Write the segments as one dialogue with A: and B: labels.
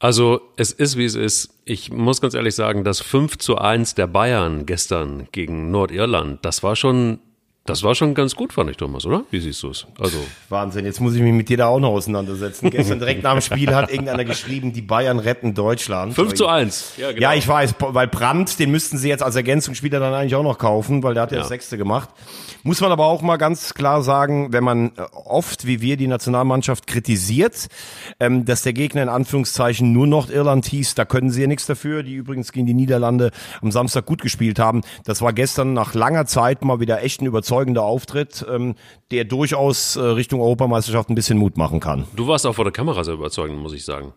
A: Also es ist, wie es ist. Ich muss ganz ehrlich sagen, das 5 zu 1 der Bayern gestern gegen Nordirland, das war schon das war schon ganz gut, fand ich, Thomas, oder? Wie siehst du es?
B: Also Wahnsinn, jetzt muss ich mich mit dir da auch noch auseinandersetzen. Gestern direkt nach dem Spiel hat irgendeiner geschrieben, die Bayern retten Deutschland.
A: 5 zu 1.
B: Ja, genau. ja, ich weiß, weil Brandt, den müssten sie jetzt als Ergänzungsspieler dann eigentlich auch noch kaufen, weil der hat ja, ja. das Sechste gemacht. Muss man aber auch mal ganz klar sagen, wenn man äh, oft, wie wir, die Nationalmannschaft kritisiert, ähm, dass der Gegner in Anführungszeichen nur Nordirland hieß, da können sie ja nichts dafür, die übrigens gegen die Niederlande am Samstag gut gespielt haben. Das war gestern nach langer Zeit mal wieder echt ein überzeugender Auftritt, ähm, der durchaus äh, Richtung Europameisterschaft ein bisschen Mut machen kann.
A: Du warst auch vor der Kamera sehr überzeugend, muss ich sagen.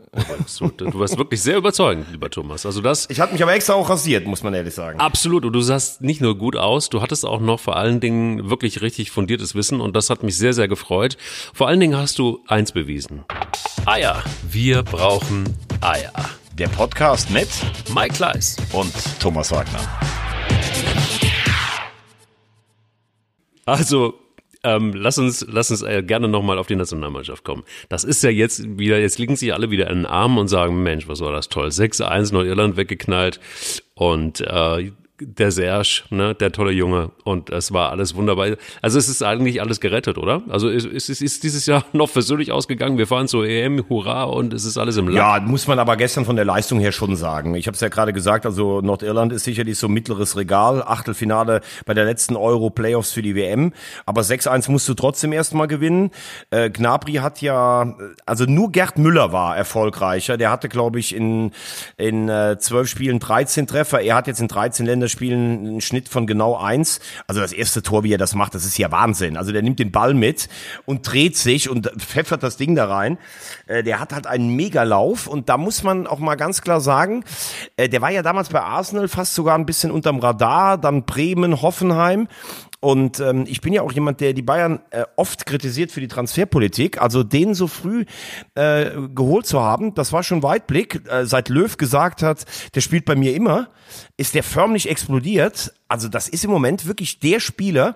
A: Du warst wirklich sehr überzeugend, lieber Thomas. Also das.
B: Ich hatte mich aber extra auch rasiert, muss man ehrlich sagen.
A: Absolut. Und du sahst nicht nur gut aus, du hattest auch noch vor allen Dingen wirklich richtig fundiertes Wissen und das hat mich sehr, sehr gefreut. Vor allen Dingen hast du eins bewiesen. Eier. Wir brauchen Eier.
B: Der Podcast mit
A: Mike Kleiss
B: und Thomas Wagner.
A: Also, ähm, lass uns, lass uns äh, gerne nochmal auf die Nationalmannschaft kommen. Das ist ja jetzt wieder, jetzt liegen sich alle wieder in den Armen und sagen, Mensch, was war das toll. 6-1 Nordirland weggeknallt und äh, der Serge, ne, der tolle Junge. Und es war alles wunderbar. Also es ist eigentlich alles gerettet, oder? Also es, es ist dieses Jahr noch versöhnlich ausgegangen. Wir fahren zur EM, hurra, und es ist alles im
B: Land. Ja, muss man aber gestern von der Leistung her schon sagen. Ich habe es ja gerade gesagt, also Nordirland ist sicherlich so mittleres Regal. Achtelfinale bei der letzten Euro-Playoffs für die WM. Aber 6-1 musst du trotzdem erstmal gewinnen. Äh, Gnabry hat ja, also nur Gerd Müller war erfolgreicher. Der hatte, glaube ich, in, in äh, 12 Spielen 13 Treffer. Er hat jetzt in 13 Ländern Spielen einen Schnitt von genau eins. Also das erste Tor, wie er das macht, das ist ja Wahnsinn. Also der nimmt den Ball mit und dreht sich und pfeffert das Ding da rein. Äh, der hat halt einen Megalauf und da muss man auch mal ganz klar sagen, äh, der war ja damals bei Arsenal fast sogar ein bisschen unterm Radar, dann Bremen, Hoffenheim und ähm, ich bin ja auch jemand, der die Bayern äh, oft kritisiert für die Transferpolitik. Also den so früh äh, geholt zu haben, das war schon Weitblick. Äh, seit Löw gesagt hat, der spielt bei mir immer, ist der förmlich explodiert. Also das ist im Moment wirklich der Spieler,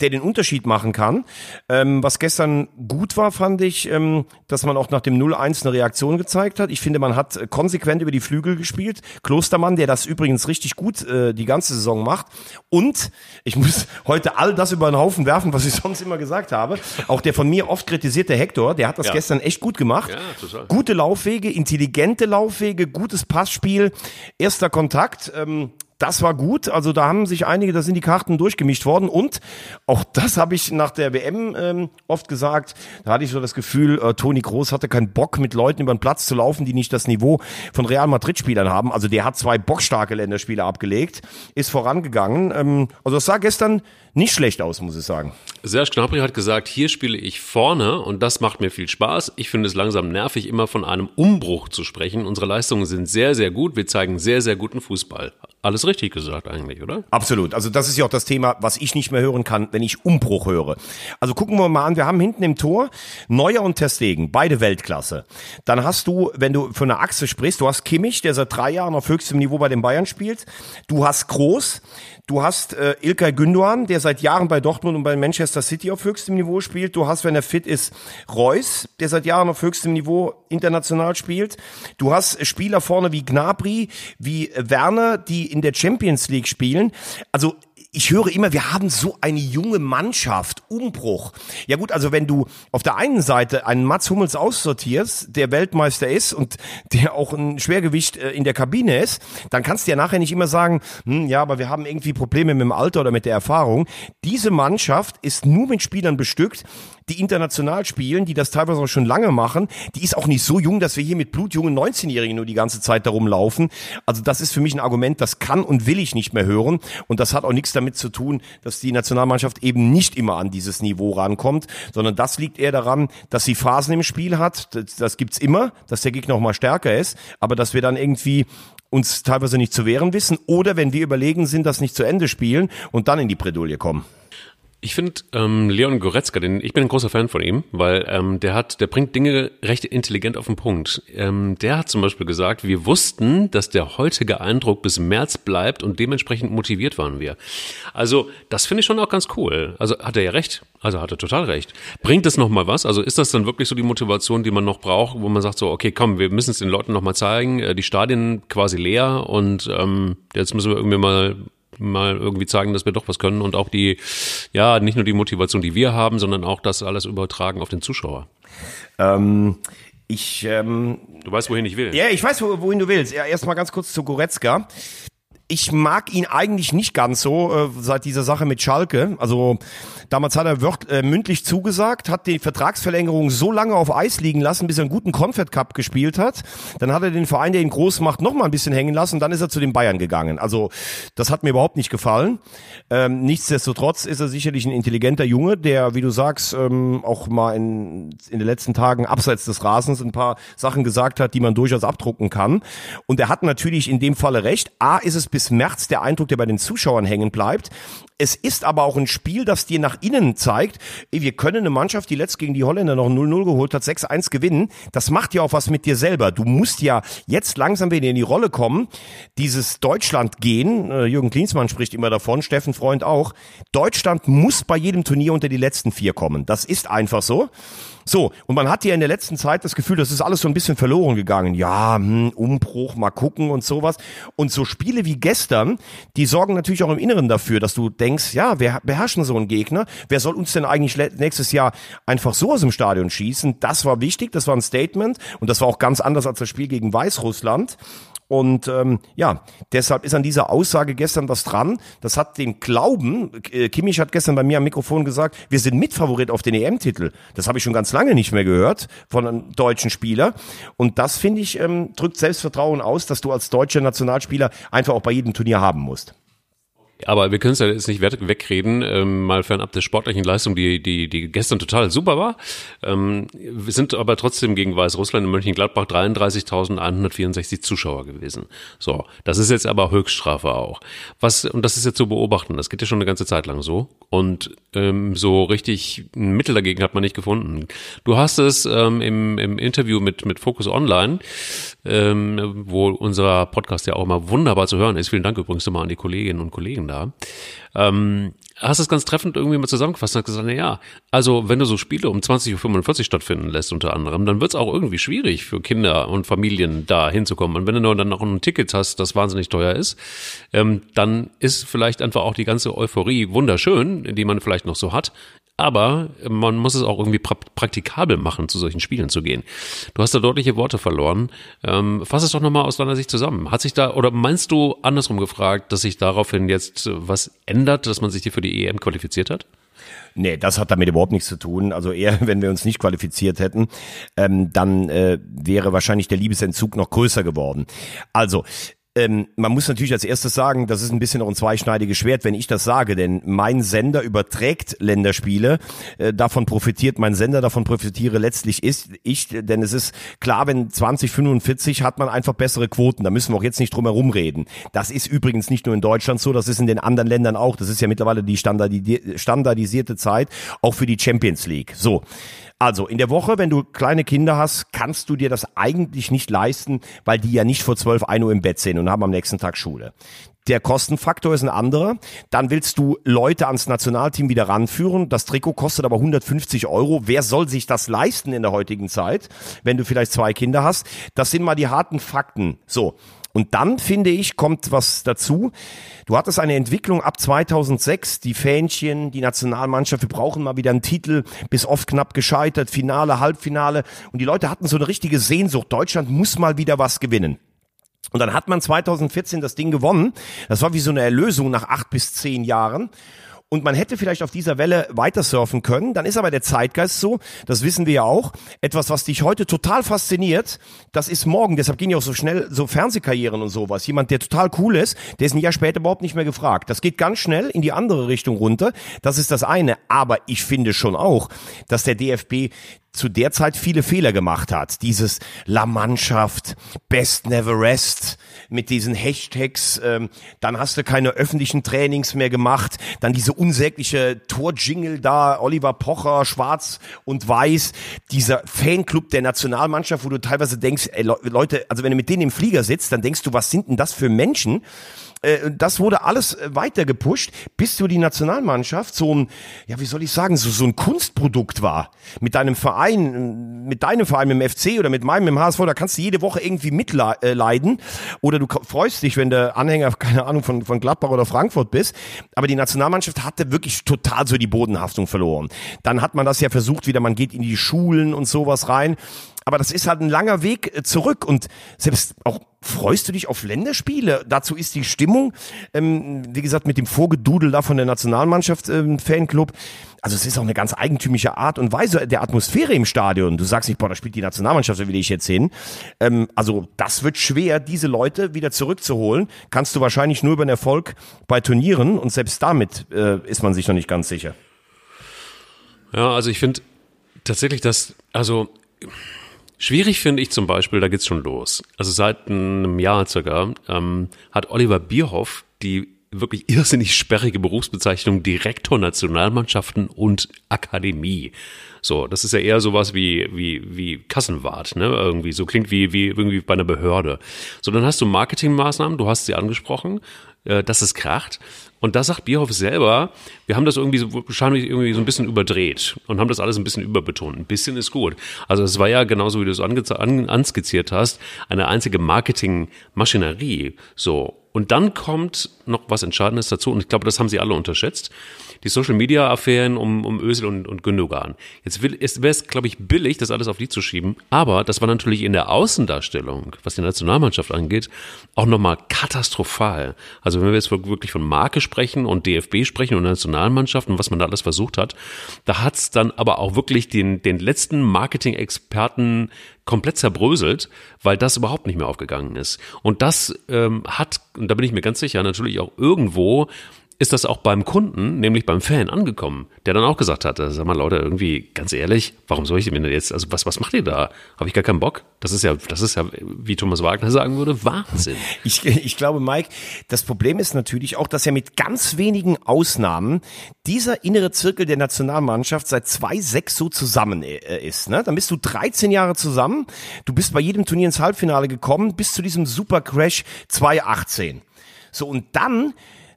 B: der den Unterschied machen kann. Ähm, was gestern gut war, fand ich, ähm, dass man auch nach dem 0-1 eine Reaktion gezeigt hat. Ich finde, man hat konsequent über die Flügel gespielt. Klostermann, der das übrigens richtig gut äh, die ganze Saison macht. Und ich muss heute all das über den Haufen werfen, was ich sonst immer gesagt habe. Auch der von mir oft kritisierte Hector, der hat das ja. gestern echt gut gemacht. Ja. Gute Laufwege, intelligente Laufwege, gutes Passspiel, erster Kontakt. Ähm, das war gut. Also da haben sich einige, da sind die Karten durchgemischt worden. Und auch das habe ich nach der WM ähm, oft gesagt. Da hatte ich so das Gefühl, äh, Toni Groß hatte keinen Bock, mit Leuten über den Platz zu laufen, die nicht das Niveau von Real Madrid-Spielern haben. Also der hat zwei bockstarke Länderspiele abgelegt, ist vorangegangen. Ähm, also das sah gestern nicht schlecht aus, muss ich sagen.
A: Serge Gnabry hat gesagt, hier spiele ich vorne und das macht mir viel Spaß. Ich finde es langsam nervig, immer von einem Umbruch zu sprechen. Unsere Leistungen sind sehr, sehr gut. Wir zeigen sehr, sehr guten Fußball. Alles richtig gesagt eigentlich, oder?
B: Absolut. Also das ist ja auch das Thema, was ich nicht mehr hören kann, wenn ich Umbruch höre. Also gucken wir mal an, wir haben hinten im Tor Neuer und Testegen, beide Weltklasse. Dann hast du, wenn du von einer Achse sprichst, du hast Kimmich, der seit drei Jahren auf höchstem Niveau bei den Bayern spielt. Du hast Groß, Du hast äh, Ilkay Gündoğan, der seit Jahren bei Dortmund und bei Manchester City auf höchstem Niveau spielt. Du hast, wenn er fit ist, Reus, der seit Jahren auf höchstem Niveau international spielt. Du hast Spieler vorne wie Gnabry, wie Werner, die in der Champions League spielen. Also ich höre immer, wir haben so eine junge Mannschaft, Umbruch. Ja gut, also wenn du auf der einen Seite einen Mats Hummels aussortierst, der Weltmeister ist und der auch ein Schwergewicht äh, in der Kabine ist, dann kannst du ja nachher nicht immer sagen, hm, ja, aber wir haben irgendwie Probleme mit dem Alter oder mit der Erfahrung. Diese Mannschaft ist nur mit Spielern bestückt, die international spielen, die das teilweise auch schon lange machen, die ist auch nicht so jung, dass wir hier mit blutjungen 19-Jährigen nur die ganze Zeit darum laufen. Also das ist für mich ein Argument, das kann und will ich nicht mehr hören. Und das hat auch nichts damit zu tun, dass die Nationalmannschaft eben nicht immer an dieses Niveau rankommt, sondern das liegt eher daran, dass sie Phasen im Spiel hat. Das, das gibt's immer, dass der Gegner auch mal stärker ist, aber dass wir dann irgendwie uns teilweise nicht zu wehren wissen oder wenn wir überlegen sind, das nicht zu Ende spielen und dann in die Bredouille kommen.
A: Ich finde ähm, Leon Goretzka, den, ich bin ein großer Fan von ihm, weil ähm, der hat, der bringt Dinge recht intelligent auf den Punkt. Ähm, der hat zum Beispiel gesagt, wir wussten, dass der heutige Eindruck bis März bleibt und dementsprechend motiviert waren wir. Also das finde ich schon auch ganz cool. Also hat er ja recht. Also hat er total recht. Bringt es noch mal was? Also ist das dann wirklich so die Motivation, die man noch braucht, wo man sagt so, okay, komm, wir müssen es den Leuten noch mal zeigen, äh, die Stadien quasi leer und ähm, jetzt müssen wir irgendwie mal mal irgendwie zeigen, dass wir doch was können und auch die, ja, nicht nur die Motivation, die wir haben, sondern auch das alles übertragen auf den Zuschauer.
B: Ähm, ich, ähm,
A: du weißt, wohin ich will.
B: Ja, ich weiß, wohin du willst. Ja, erstmal ganz kurz zu Goretzka ich mag ihn eigentlich nicht ganz so äh, seit dieser Sache mit Schalke. Also damals hat er wört, äh, mündlich zugesagt, hat die Vertragsverlängerung so lange auf Eis liegen lassen, bis er einen guten Confed Cup gespielt hat. Dann hat er den Verein, der ihn groß macht, noch mal ein bisschen hängen lassen. Dann ist er zu den Bayern gegangen. Also das hat mir überhaupt nicht gefallen. Ähm, nichtsdestotrotz ist er sicherlich ein intelligenter Junge, der, wie du sagst, ähm, auch mal in, in den letzten Tagen abseits des Rasens ein paar Sachen gesagt hat, die man durchaus abdrucken kann. Und er hat natürlich in dem Falle recht. A ist es bis bis März der Eindruck, der bei den Zuschauern hängen bleibt. Es ist aber auch ein Spiel, das dir nach innen zeigt, wir können eine Mannschaft, die letzt gegen die Holländer noch 0-0 geholt hat, 6-1 gewinnen. Das macht ja auch was mit dir selber. Du musst ja jetzt langsam wieder in die Rolle kommen. Dieses Deutschland gehen, äh, Jürgen Klinsmann spricht immer davon, Steffen Freund auch. Deutschland muss bei jedem Turnier unter die letzten vier kommen. Das ist einfach so. So, und man hat ja in der letzten Zeit das Gefühl, das ist alles so ein bisschen verloren gegangen. Ja, hm, Umbruch, mal gucken und sowas. Und so Spiele wie gestern, die sorgen natürlich auch im Inneren dafür, dass du denkst, ja, wir beherrschen so einen Gegner. Wer soll uns denn eigentlich nächstes Jahr einfach so aus dem Stadion schießen? Das war wichtig, das war ein Statement und das war auch ganz anders als das Spiel gegen Weißrussland. Und ähm, ja, deshalb ist an dieser Aussage gestern was dran. Das hat den Glauben, äh, Kimmich hat gestern bei mir am Mikrofon gesagt, wir sind Mitfavorit auf den EM-Titel. Das habe ich schon ganz lange nicht mehr gehört von einem deutschen Spieler. Und das, finde ich, ähm, drückt Selbstvertrauen aus, dass du als deutscher Nationalspieler einfach auch bei jedem Turnier haben musst.
A: Aber wir können es ja jetzt nicht wegreden, ähm, mal fernab der sportlichen Leistung, die, die, die gestern total super war. Ähm, wir sind aber trotzdem gegen Weißrussland in Mönchengladbach 33.164 Zuschauer gewesen. So, das ist jetzt aber Höchststrafe auch. Was, und das ist jetzt zu beobachten, das geht ja schon eine ganze Zeit lang so. Und ähm, so richtig ein Mittel dagegen hat man nicht gefunden. Du hast es ähm, im, im Interview mit, mit Focus Online, ähm, wo unser Podcast ja auch mal wunderbar zu hören ist. Vielen Dank übrigens nochmal an die Kolleginnen und Kollegen da. Ähm, hast es ganz treffend irgendwie mal zusammengefasst und hast gesagt, na ja, also wenn du so Spiele um 20.45 Uhr stattfinden lässt unter anderem, dann wird es auch irgendwie schwierig für Kinder und Familien da hinzukommen. Und wenn du dann noch ein Ticket hast, das wahnsinnig teuer ist, ähm, dann ist vielleicht einfach auch die ganze Euphorie wunderschön, die man vielleicht noch so hat aber man muss es auch irgendwie pra praktikabel machen, zu solchen Spielen zu gehen. Du hast da deutliche Worte verloren. Ähm, fass es doch nochmal aus deiner Sicht zusammen. Hat sich da, oder meinst du andersrum gefragt, dass sich daraufhin jetzt was ändert, dass man sich hier für die EM qualifiziert hat?
B: Nee, das hat damit überhaupt nichts zu tun. Also eher, wenn wir uns nicht qualifiziert hätten, ähm, dann äh, wäre wahrscheinlich der Liebesentzug noch größer geworden. Also, ähm, man muss natürlich als erstes sagen, das ist ein bisschen noch ein zweischneidiges Schwert, wenn ich das sage, denn mein Sender überträgt Länderspiele, äh, davon profitiert mein Sender, davon profitiere letztlich ist ich, denn es ist klar, wenn 2045 hat man einfach bessere Quoten, da müssen wir auch jetzt nicht drum herum reden. Das ist übrigens nicht nur in Deutschland so, das ist in den anderen Ländern auch, das ist ja mittlerweile die standardisierte Zeit, auch für die Champions League. So. Also in der Woche, wenn du kleine Kinder hast, kannst du dir das eigentlich nicht leisten, weil die ja nicht vor 12, 1 Uhr im Bett sind und haben am nächsten Tag Schule. Der Kostenfaktor ist ein anderer. Dann willst du Leute ans Nationalteam wieder ranführen. Das Trikot kostet aber 150 Euro. Wer soll sich das leisten in der heutigen Zeit, wenn du vielleicht zwei Kinder hast? Das sind mal die harten Fakten. So. Und dann, finde ich, kommt was dazu. Du hattest eine Entwicklung ab 2006, die Fähnchen, die Nationalmannschaft, wir brauchen mal wieder einen Titel, bis oft knapp gescheitert, Finale, Halbfinale. Und die Leute hatten so eine richtige Sehnsucht. Deutschland muss mal wieder was gewinnen. Und dann hat man 2014 das Ding gewonnen. Das war wie so eine Erlösung nach acht bis zehn Jahren und man hätte vielleicht auf dieser Welle weiter surfen können. Dann ist aber der Zeitgeist so, das wissen wir ja auch, etwas, was dich heute total fasziniert, das ist morgen. Deshalb gehen ja auch so schnell so Fernsehkarrieren und sowas. Jemand, der total cool ist, der ist ein Jahr später überhaupt nicht mehr gefragt. Das geht ganz schnell in die andere Richtung runter. Das ist das eine. Aber ich finde schon auch, dass der DFB zu der Zeit viele Fehler gemacht hat. Dieses La Mannschaft, Best Never Rest mit diesen Hashtags. Ähm, dann hast du keine öffentlichen Trainings mehr gemacht. Dann diese unsägliche Torjingle da, Oliver Pocher, schwarz und weiß. Dieser Fanclub der Nationalmannschaft, wo du teilweise denkst, ey, Leute, also wenn du mit denen im Flieger sitzt, dann denkst du, was sind denn das für Menschen? Äh, das wurde alles äh, weiter gepusht, bis du die Nationalmannschaft so ein, ja, wie soll ich sagen, so, so ein Kunstprodukt war. Mit deinem Verein, mit deinem Verein, dem FC oder mit meinem, dem HSV, da kannst du jede Woche irgendwie mitleiden. Oder du freust dich, wenn der Anhänger, keine Ahnung, von, von Gladbach oder Frankfurt bist. Aber die Nationalmannschaft hatte wirklich total so die Bodenhaftung verloren. Dann hat man das ja versucht wieder, man geht in die Schulen und sowas rein aber das ist halt ein langer Weg äh, zurück und selbst auch freust du dich auf Länderspiele? Dazu ist die Stimmung, ähm, wie gesagt, mit dem Vorgedudel da von der Nationalmannschaft ähm, Fanclub. Also es ist auch eine ganz eigentümliche Art und Weise der Atmosphäre im Stadion. Du sagst nicht, boah, da spielt die Nationalmannschaft, da will ich jetzt hin. Ähm, also das wird schwer, diese Leute wieder zurückzuholen. Kannst du wahrscheinlich nur über den Erfolg bei Turnieren und selbst damit äh, ist man sich noch nicht ganz sicher.
A: Ja, also ich finde tatsächlich, dass, also Schwierig finde ich zum Beispiel, da geht's schon los. Also seit einem Jahr circa ähm, hat Oliver Bierhoff die wirklich irrsinnig sperrige Berufsbezeichnung Direktor Nationalmannschaften und Akademie. So, das ist ja eher sowas wie, wie, wie Kassenwart, ne? Irgendwie. So klingt wie, wie irgendwie bei einer Behörde. So, dann hast du Marketingmaßnahmen, du hast sie angesprochen, äh, dass es kracht. Und da sagt Bierhoff selber, wir haben das irgendwie so, wahrscheinlich irgendwie so ein bisschen überdreht und haben das alles ein bisschen überbetont. Ein bisschen ist gut. Also es war ja genauso, wie du es an, anskizziert hast, eine einzige Marketingmaschinerie. So. Und dann kommt noch was Entscheidendes dazu und ich glaube, das haben sie alle unterschätzt die Social Media Affären um, um Özil und, und Gündogan. Jetzt wäre es, glaube ich, billig, das alles auf die zu schieben. Aber das war natürlich in der Außendarstellung, was die Nationalmannschaft angeht, auch nochmal katastrophal. Also wenn wir jetzt wirklich von Marke sprechen und DFB sprechen und Nationalmannschaft und was man da alles versucht hat, da hat's dann aber auch wirklich den, den letzten Marketing-Experten komplett zerbröselt, weil das überhaupt nicht mehr aufgegangen ist. Und das ähm, hat, und da bin ich mir ganz sicher, natürlich auch irgendwo ist das auch beim Kunden, nämlich beim Fan, angekommen, der dann auch gesagt hat, sag mal Leute, irgendwie ganz ehrlich, warum soll ich denn jetzt, also was, was macht ihr da? Habe ich gar keinen Bock? Das ist ja, das ist ja, wie Thomas Wagner sagen würde, Wahnsinn.
B: Ich, ich glaube, Mike, das Problem ist natürlich auch, dass ja mit ganz wenigen Ausnahmen dieser innere Zirkel der Nationalmannschaft seit 2-6 so zusammen äh, ist. Ne? Dann bist du 13 Jahre zusammen, du bist bei jedem Turnier ins Halbfinale gekommen, bis zu diesem Super Crash 2018. So, und dann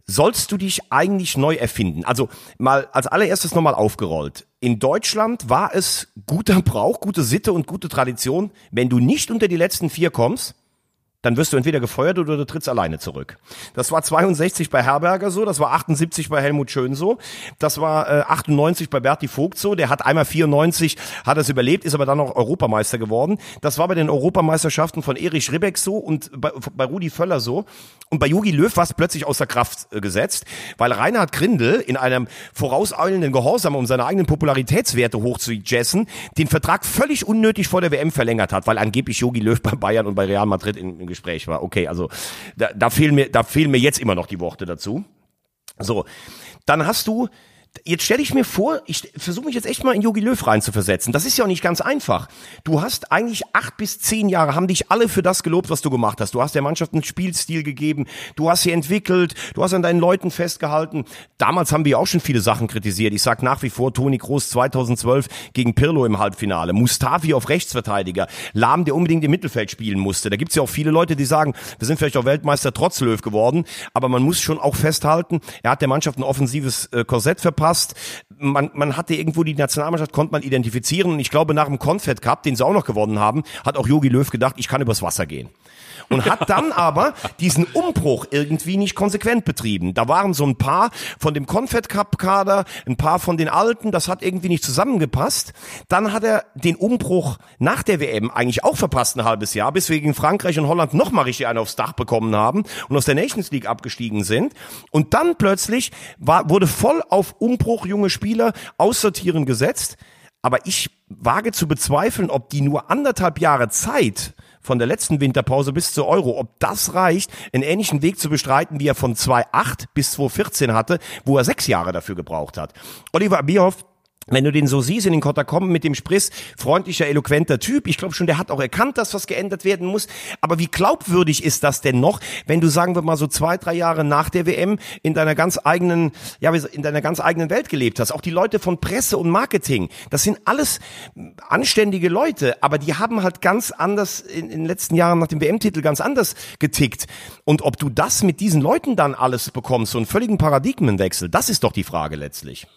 B: sollst du dich eigentlich neu erfinden? Also mal als allererstes nochmal aufgerollt. In Deutschland war es guter Brauch, gute Sitte und gute Tradition, wenn du nicht unter die letzten vier kommst, dann wirst du entweder gefeuert oder du trittst alleine zurück. Das war 62 bei Herberger so, das war 78 bei Helmut Schön so, das war äh, 98 bei Berti Vogt so, der hat einmal 94, hat es überlebt, ist aber dann noch Europameister geworden. Das war bei den Europameisterschaften von Erich Ribbeck so und bei, bei Rudi Völler so. Und bei Jogi Löw war es plötzlich außer Kraft äh, gesetzt, weil Reinhard Grindel in einem vorauseilenden Gehorsam, um seine eigenen Popularitätswerte hochzujessen, den Vertrag völlig unnötig vor der WM verlängert hat, weil angeblich Jogi Löw bei Bayern und bei Real Madrid in, in Gespräch war. Okay, also da, da fehlen mir, da fehlen mir jetzt immer noch die Worte dazu. So, dann hast du Jetzt stelle ich mir vor, ich versuche mich jetzt echt mal in Yogi Löw reinzuversetzen. Das ist ja auch nicht ganz einfach. Du hast eigentlich acht bis zehn Jahre, haben dich alle für das gelobt, was du gemacht hast. Du hast der Mannschaft einen Spielstil gegeben, du hast sie entwickelt, du hast an deinen Leuten festgehalten. Damals haben wir auch schon viele Sachen kritisiert. Ich sag nach wie vor, Toni Groß 2012 gegen Pirlo im Halbfinale, Mustafi auf Rechtsverteidiger, Lahm, der unbedingt im Mittelfeld spielen musste. Da gibt's ja auch viele Leute, die sagen, wir sind vielleicht auch Weltmeister trotz Löw geworden, aber man muss schon auch festhalten, er hat der Mannschaft ein offensives äh, Korsett verpasst passt. Man, man hatte irgendwo die Nationalmannschaft, konnte man identifizieren. Und ich glaube, nach dem Confed Cup, den sie auch noch gewonnen haben, hat auch Jogi Löw gedacht, ich kann übers Wasser gehen und hat dann aber diesen Umbruch irgendwie nicht konsequent betrieben. Da waren so ein paar von dem Confed Cup Kader, ein paar von den Alten, das hat irgendwie nicht zusammengepasst. Dann hat er den Umbruch nach der WM eigentlich auch verpasst ein halbes Jahr, bis wir gegen Frankreich und Holland nochmal richtig einen aufs Dach bekommen haben und aus der Nations League abgestiegen sind. Und dann plötzlich war, wurde voll auf Umbruch junge Spieler aussortieren gesetzt. Aber ich wage zu bezweifeln, ob die nur anderthalb Jahre Zeit von der letzten Winterpause bis zur Euro, ob das reicht, einen ähnlichen Weg zu bestreiten, wie er von 2008 bis 2014 hatte, wo er sechs Jahre dafür gebraucht hat. Oliver Bierhoff wenn du den so siehst in den Katakomben mit dem Spriss, freundlicher, eloquenter Typ, ich glaube schon, der hat auch erkannt, dass was geändert werden muss. Aber wie glaubwürdig ist das denn noch, wenn du, sagen wir mal, so zwei, drei Jahre nach der WM in deiner ganz eigenen, ja, in deiner ganz eigenen Welt gelebt hast? Auch die Leute von Presse und Marketing, das sind alles anständige Leute, aber die haben halt ganz anders in, in den letzten Jahren nach dem WM-Titel ganz anders getickt. Und ob du das mit diesen Leuten dann alles bekommst, so einen völligen Paradigmenwechsel, das ist doch die Frage letztlich.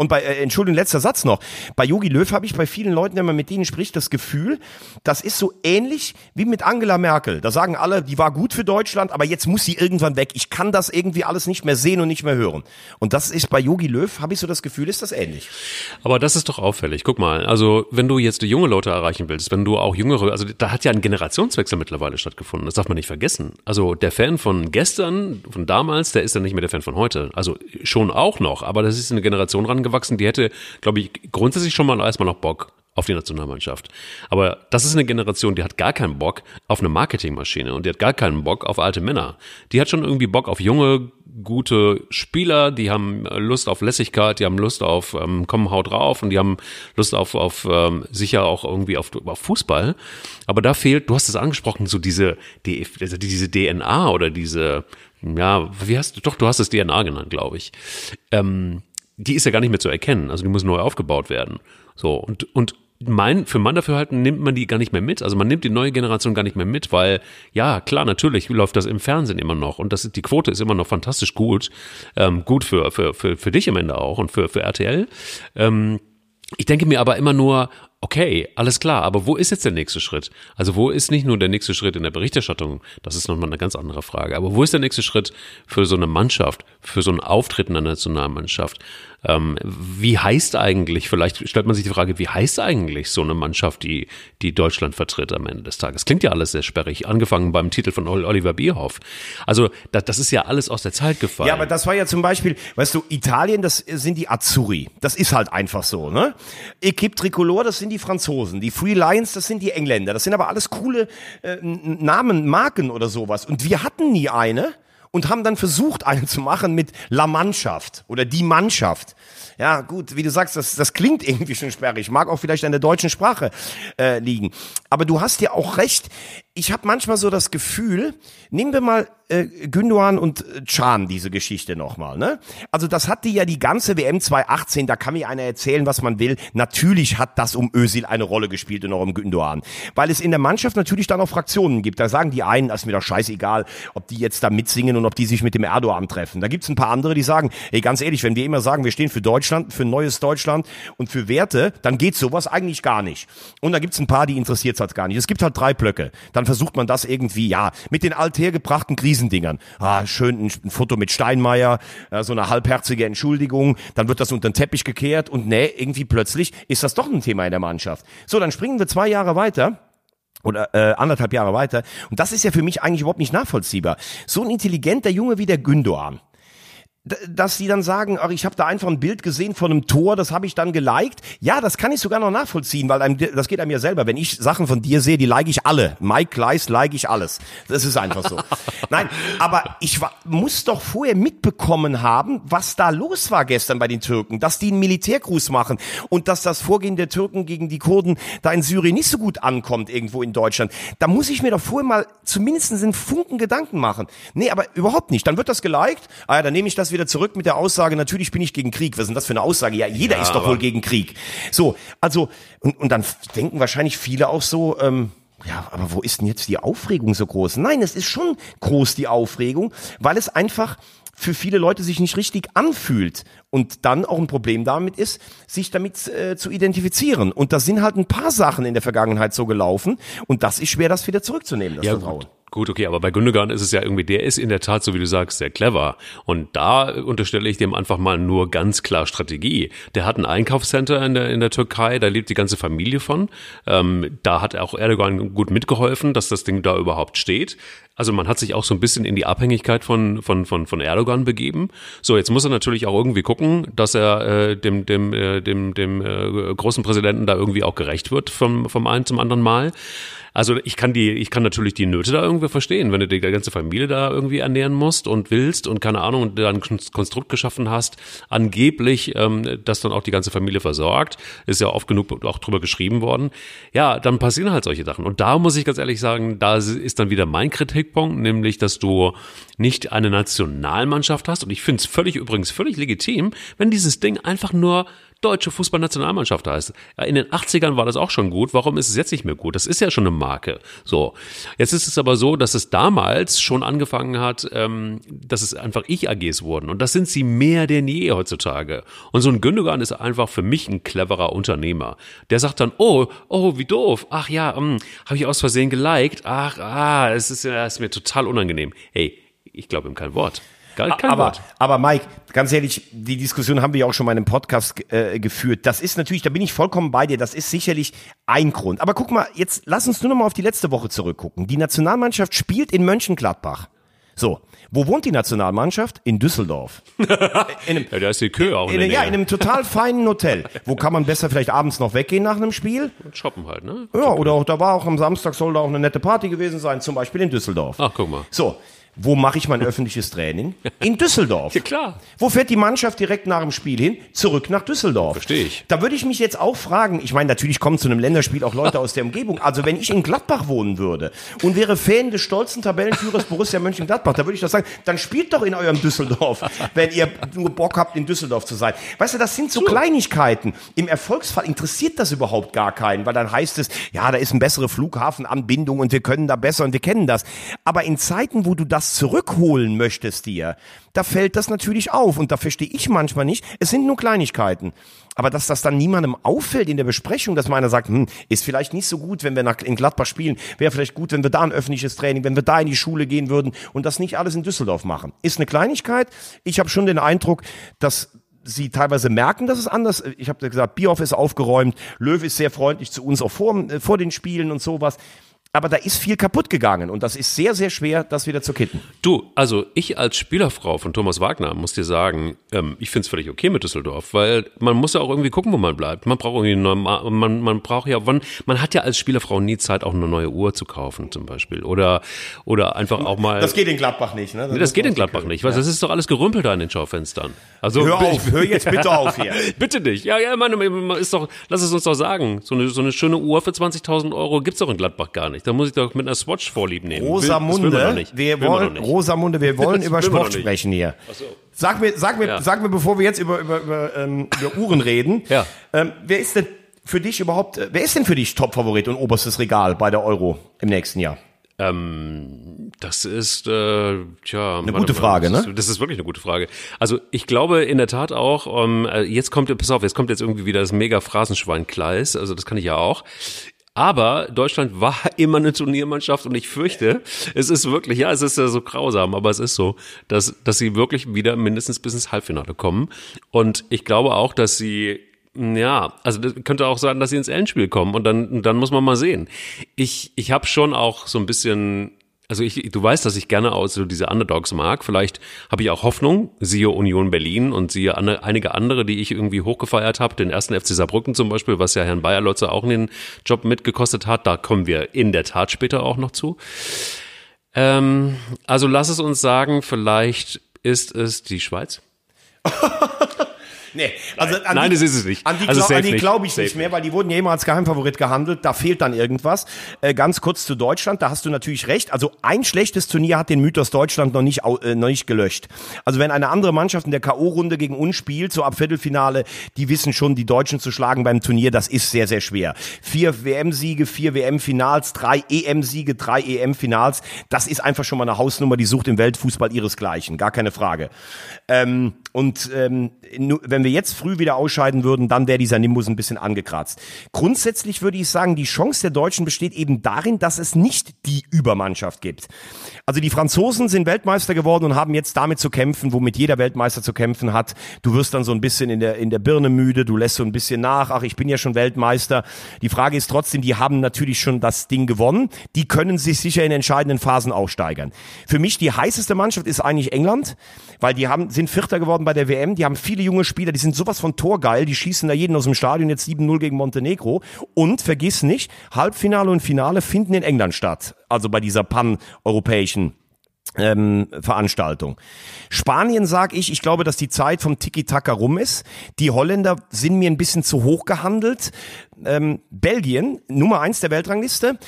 B: Und bei, äh, Entschuldigung, letzter Satz noch. Bei Yogi Löw habe ich bei vielen Leuten, wenn man mit denen spricht, das Gefühl, das ist so ähnlich wie mit Angela Merkel. Da sagen alle, die war gut für Deutschland, aber jetzt muss sie irgendwann weg. Ich kann das irgendwie alles nicht mehr sehen und nicht mehr hören. Und das ist bei Yogi Löw, habe ich so das Gefühl, ist das ähnlich.
A: Aber das ist doch auffällig. Guck mal, also wenn du jetzt junge Leute erreichen willst, wenn du auch jüngere, also da hat ja ein Generationswechsel mittlerweile stattgefunden. Das darf man nicht vergessen. Also der Fan von gestern, von damals, der ist dann nicht mehr der Fan von heute. Also schon auch noch, aber das ist eine Generation rangegangen gewachsen, die hätte, glaube ich, grundsätzlich schon mal erstmal noch Bock auf die Nationalmannschaft. Aber das ist eine Generation, die hat gar keinen Bock auf eine Marketingmaschine und die hat gar keinen Bock auf alte Männer. Die hat schon irgendwie Bock auf junge, gute Spieler, die haben Lust auf Lässigkeit, die haben Lust auf ähm, komm, haut drauf und die haben Lust auf, auf ähm, sicher auch irgendwie auf, auf Fußball. Aber da fehlt, du hast es angesprochen, so diese, die, also diese DNA oder diese, ja, wie hast du, doch, du hast es DNA genannt, glaube ich. Ähm, die ist ja gar nicht mehr zu erkennen. Also die muss neu aufgebaut werden. So, und, und mein, für mein Dafürhalten nimmt man die gar nicht mehr mit. Also man nimmt die neue Generation gar nicht mehr mit, weil, ja, klar, natürlich läuft das im Fernsehen immer noch und das, die Quote ist immer noch fantastisch gut. Ähm, gut für, für, für, für dich am Ende auch und für, für RTL. Ähm, ich denke mir aber immer nur, okay, alles klar, aber wo ist jetzt der nächste Schritt? Also wo ist nicht nur der nächste Schritt in der Berichterstattung, das ist nochmal eine ganz andere Frage, aber wo ist der nächste Schritt für so eine Mannschaft, für so ein Auftreten der Nationalmannschaft? Ähm, wie heißt eigentlich, vielleicht stellt man sich die Frage, wie heißt eigentlich so eine Mannschaft, die, die Deutschland vertritt am Ende des Tages? Klingt ja alles sehr sperrig, angefangen beim Titel von Oliver Bierhoff. Also das, das ist ja alles aus der Zeit gefallen.
B: Ja, aber das war ja zum Beispiel, weißt du, Italien, das sind die Azzurri. Das ist halt einfach so, ne? Equipe Tricolore, das sind sind die Franzosen, die Free Lions, das sind die Engländer. Das sind aber alles coole äh, Namen, Marken oder sowas. Und wir hatten nie eine und haben dann versucht, eine zu machen mit La Mannschaft oder die Mannschaft. Ja, gut, wie du sagst, das, das klingt irgendwie schon sperrig. Mag auch vielleicht an der deutschen Sprache äh, liegen. Aber du hast ja auch recht. Ich habe manchmal so das Gefühl, nehmen wir mal äh, Gündogan und äh, Can, diese Geschichte nochmal. Ne? Also das hatte ja die ganze WM 2018, da kann mir einer erzählen, was man will. Natürlich hat das um Özil eine Rolle gespielt und auch um Gündogan. Weil es in der Mannschaft natürlich dann auch Fraktionen gibt. Da sagen die einen, ist mir doch scheißegal, ob die jetzt da mitsingen und ob die sich mit dem Erdogan treffen. Da gibt's ein paar andere, die sagen, ey, ganz ehrlich, wenn wir immer sagen, wir stehen für Deutschland, für neues Deutschland und für Werte, dann geht sowas eigentlich gar nicht. Und da gibt's ein paar, die interessiert halt gar nicht. Es gibt halt drei Blöcke. Dann versucht man das irgendwie, ja, mit den althergebrachten Krisendingern. Ah, schön ein, ein Foto mit Steinmeier, äh, so eine halbherzige Entschuldigung, dann wird das unter den Teppich gekehrt und nee, irgendwie plötzlich ist das doch ein Thema in der Mannschaft. So, dann springen wir zwei Jahre weiter oder äh, anderthalb Jahre weiter. Und das ist ja für mich eigentlich überhaupt nicht nachvollziehbar. So ein intelligenter Junge wie der Gündoğan, dass sie dann sagen, ach, ich habe da einfach ein Bild gesehen von einem Tor, das habe ich dann geliked. Ja, das kann ich sogar noch nachvollziehen, weil einem, das geht einem ja selber. Wenn ich Sachen von dir sehe, die like ich alle. Mike Kleiss like ich alles. Das ist einfach so. Nein, aber ich war, muss doch vorher mitbekommen haben, was da los war gestern bei den Türken, dass die einen Militärgruß machen und dass das Vorgehen der Türken gegen die Kurden da in Syrien nicht so gut ankommt irgendwo in Deutschland. Da muss ich mir doch vorher mal zumindest einen Funken Gedanken machen. Nee, aber überhaupt nicht. Dann wird das geliked. Ah ja, dann nehme ich das wieder zurück mit der Aussage, natürlich bin ich gegen Krieg. Was ist denn das für eine Aussage? Ja, jeder ja, ist doch wohl gegen Krieg. So, also, und, und dann denken wahrscheinlich viele auch so, ähm, ja, aber wo ist denn jetzt die Aufregung so groß? Nein, es ist schon groß, die Aufregung, weil es einfach für viele Leute sich nicht richtig anfühlt und dann auch ein Problem damit ist, sich damit äh, zu identifizieren. Und da sind halt ein paar Sachen in der Vergangenheit so gelaufen und das ist schwer, das wieder zurückzunehmen, das
A: ja,
B: Vertrauen.
A: Gut. Gut, okay, aber bei Gündogan ist es ja irgendwie, der ist in der Tat, so wie du sagst, sehr clever. Und da unterstelle ich dem einfach mal nur ganz klar Strategie. Der hat ein Einkaufscenter in der, in der Türkei, da lebt die ganze Familie von. Ähm, da hat auch Erdogan gut mitgeholfen, dass das Ding da überhaupt steht. Also man hat sich auch so ein bisschen in die Abhängigkeit von, von, von, von Erdogan begeben. So, jetzt muss er natürlich auch irgendwie gucken, dass er äh, dem, dem, äh, dem, dem äh, großen Präsidenten da irgendwie auch gerecht wird vom, vom einen zum anderen Mal. Also ich kann die, ich kann natürlich die Nöte da irgendwie verstehen, wenn du die ganze Familie da irgendwie ernähren musst und willst und keine Ahnung und dann ein Konstrukt geschaffen hast, angeblich, ähm, das dann auch die ganze Familie versorgt, ist ja oft genug auch drüber geschrieben worden. Ja, dann passieren halt solche Sachen. Und da muss ich ganz ehrlich sagen, da ist dann wieder mein Kritikpunkt, nämlich, dass du nicht eine Nationalmannschaft hast. Und ich finde es völlig übrigens völlig legitim, wenn dieses Ding einfach nur deutsche Fußballnationalmannschaft heißt. In den 80ern war das auch schon gut. Warum ist es jetzt nicht mehr gut? Das ist ja schon eine Marke. So. Jetzt ist es aber so, dass es damals schon angefangen hat, ähm, dass es einfach Ich-AGs wurden. Und das sind sie mehr denn je heutzutage. Und so ein Gündogan ist einfach für mich ein cleverer Unternehmer. Der sagt dann, oh, oh, wie doof. Ach ja, hm, habe ich aus Versehen geliked. Ach, ah, es ist, ist mir total unangenehm. Hey, ich glaube ihm kein Wort.
B: Kein aber, Wort. aber Mike, ganz ehrlich, die Diskussion haben wir ja auch schon mal in einem Podcast äh, geführt. Das ist natürlich, da bin ich vollkommen bei dir, das ist sicherlich ein Grund. Aber guck mal, jetzt lass uns nur noch mal auf die letzte Woche zurückgucken. Die Nationalmannschaft spielt in Mönchengladbach. So, wo wohnt die Nationalmannschaft? In Düsseldorf.
A: in einem, ja, da ist die Kö auch
B: in, in Ja, in einem total feinen Hotel. Wo kann man besser vielleicht abends noch weggehen nach einem Spiel?
A: Und shoppen halt, ne?
B: Ja, oder auch, da war auch am Samstag soll da auch eine nette Party gewesen sein, zum Beispiel in Düsseldorf.
A: Ach, guck mal.
B: So, wo mache ich mein öffentliches Training? In Düsseldorf.
A: Ja, klar.
B: Wo fährt die Mannschaft direkt nach dem Spiel hin? Zurück nach Düsseldorf.
A: Verstehe ich.
B: Da würde ich mich jetzt auch fragen, ich meine, natürlich kommen zu einem Länderspiel auch Leute aus der Umgebung. Also wenn ich in Gladbach wohnen würde und wäre Fan des stolzen Tabellenführers Borussia Mönchengladbach, da würde ich doch sagen, dann spielt doch in eurem Düsseldorf, wenn ihr nur Bock habt, in Düsseldorf zu sein. Weißt du, das sind so, so. Kleinigkeiten. Im Erfolgsfall interessiert das überhaupt gar keinen, weil dann heißt es, ja, da ist eine bessere Flughafenanbindung und wir können da besser und wir kennen das. Aber in Zeiten, wo du das zurückholst, holen möchtest dir, da fällt das natürlich auf und da verstehe ich manchmal nicht. Es sind nur Kleinigkeiten. Aber dass das dann niemandem auffällt in der Besprechung, dass meiner sagt, hm, ist vielleicht nicht so gut, wenn wir nach, in Gladbach spielen, wäre vielleicht gut, wenn wir da ein öffentliches Training, wenn wir da in die Schule gehen würden und das nicht alles in Düsseldorf machen. Ist eine Kleinigkeit. Ich habe schon den Eindruck, dass sie teilweise merken, dass es anders. Ich habe gesagt, Bierhoff ist aufgeräumt, Löw ist sehr freundlich zu uns auch vor, vor den Spielen und sowas. Aber da ist viel kaputt gegangen und das ist sehr, sehr schwer, das wieder zu kitten.
A: Du, also ich als Spielerfrau von Thomas Wagner muss dir sagen, ähm, ich finde es völlig okay mit Düsseldorf, weil man muss ja auch irgendwie gucken, wo man bleibt. Man braucht irgendwie normal, man, man braucht ja, wann, man hat ja als Spielerfrau nie Zeit, auch eine neue Uhr zu kaufen zum Beispiel oder oder einfach auch mal.
B: Das geht in Gladbach nicht, ne?
A: Das, das geht in Gladbach nicht, weil ja. das ist doch alles gerümpelt da in den Schaufenstern.
B: Also hör auf, hör jetzt bitte auf hier.
A: bitte nicht. Ja, ja, man, ist doch, lass es uns doch sagen, so eine so eine schöne Uhr für 20.000 Euro gibt's doch in Gladbach gar nicht. Da muss ich doch mit einer Swatch vorlieb nehmen.
B: Rosamunde, wir, wir wollen, wir Rosamunde, wir wollen über Sport sprechen hier. So. Sag mir, sag mir, ja. sag mir, bevor wir jetzt über, über, über, ähm, über Uhren reden, ja. ähm, wer ist denn für dich überhaupt, äh, wer ist denn für dich Topfavorit und oberstes Regal bei der Euro im nächsten Jahr?
A: Ähm, das ist äh, tja,
B: eine gute Frage,
A: das
B: ne?
A: Ist, das ist wirklich eine gute Frage. Also ich glaube in der Tat auch. Um, ähm, äh, jetzt kommt, pass auf, jetzt kommt jetzt irgendwie wieder das mega Phrasenschwein Kleis. Also das kann ich ja auch. Aber Deutschland war immer eine Turniermannschaft und ich fürchte, es ist wirklich, ja, es ist ja so grausam, aber es ist so, dass, dass sie wirklich wieder mindestens bis ins Halbfinale kommen. Und ich glaube auch, dass sie ja, also das könnte auch sein, dass sie ins Endspiel kommen und dann, dann muss man mal sehen. Ich, ich habe schon auch so ein bisschen also ich, du weißt, dass ich gerne auch so diese Underdogs mag. Vielleicht habe ich auch Hoffnung, siehe Union Berlin und siehe an, einige andere, die ich irgendwie hochgefeiert habe, den ersten FC Saarbrücken zum Beispiel, was ja Herrn Bayerlotze auch in den Job mitgekostet hat. Da kommen wir in der Tat später auch noch zu. Ähm, also lass es uns sagen, vielleicht ist es die Schweiz.
B: Nee,
A: also an Nein, die, das ist es nicht.
B: An die,
A: also
B: die glaube ich nicht mehr, weil die wurden ja immer als Geheimfavorit gehandelt. Da fehlt dann irgendwas. Äh, ganz kurz zu Deutschland, da hast du natürlich recht. Also ein schlechtes Turnier hat den Mythos Deutschland noch nicht, äh, noch nicht gelöscht. Also wenn eine andere Mannschaft in der K.O.-Runde gegen uns spielt, so ab Viertelfinale, die wissen schon, die Deutschen zu schlagen beim Turnier, das ist sehr, sehr schwer. Vier WM-Siege, vier WM-Finals, drei EM-Siege, drei EM-Finals. Das ist einfach schon mal eine Hausnummer, die sucht im Weltfußball ihresgleichen. Gar keine Frage. Ähm, und ähm, wenn wir jetzt früh wieder ausscheiden würden, dann wäre dieser Nimbus ein bisschen angekratzt. Grundsätzlich würde ich sagen, die Chance der Deutschen besteht eben darin, dass es nicht die Übermannschaft gibt. Also die Franzosen sind Weltmeister geworden und haben jetzt damit zu kämpfen, womit jeder Weltmeister zu kämpfen hat. Du wirst dann so ein bisschen in der, in der Birne müde, du lässt so ein bisschen nach, ach, ich bin ja schon Weltmeister. Die Frage ist trotzdem, die haben natürlich schon das Ding gewonnen. Die können sich sicher in entscheidenden Phasen auch steigern. Für mich die heißeste Mannschaft ist eigentlich England, weil die haben, sind Vierter geworden geworden bei der WM. Die haben viele junge Spieler, die sind sowas von torgeil, die schießen da jeden aus dem Stadion, jetzt 7-0 gegen Montenegro. Und vergiss nicht, Halbfinale und Finale finden in England statt. Also bei dieser pan-europäischen ähm, Veranstaltung. Spanien sag ich, ich glaube, dass die Zeit vom Tiki-Taka rum ist. Die Holländer sind mir ein bisschen zu hoch gehandelt. Ähm, Belgien, Nummer eins der Weltrangliste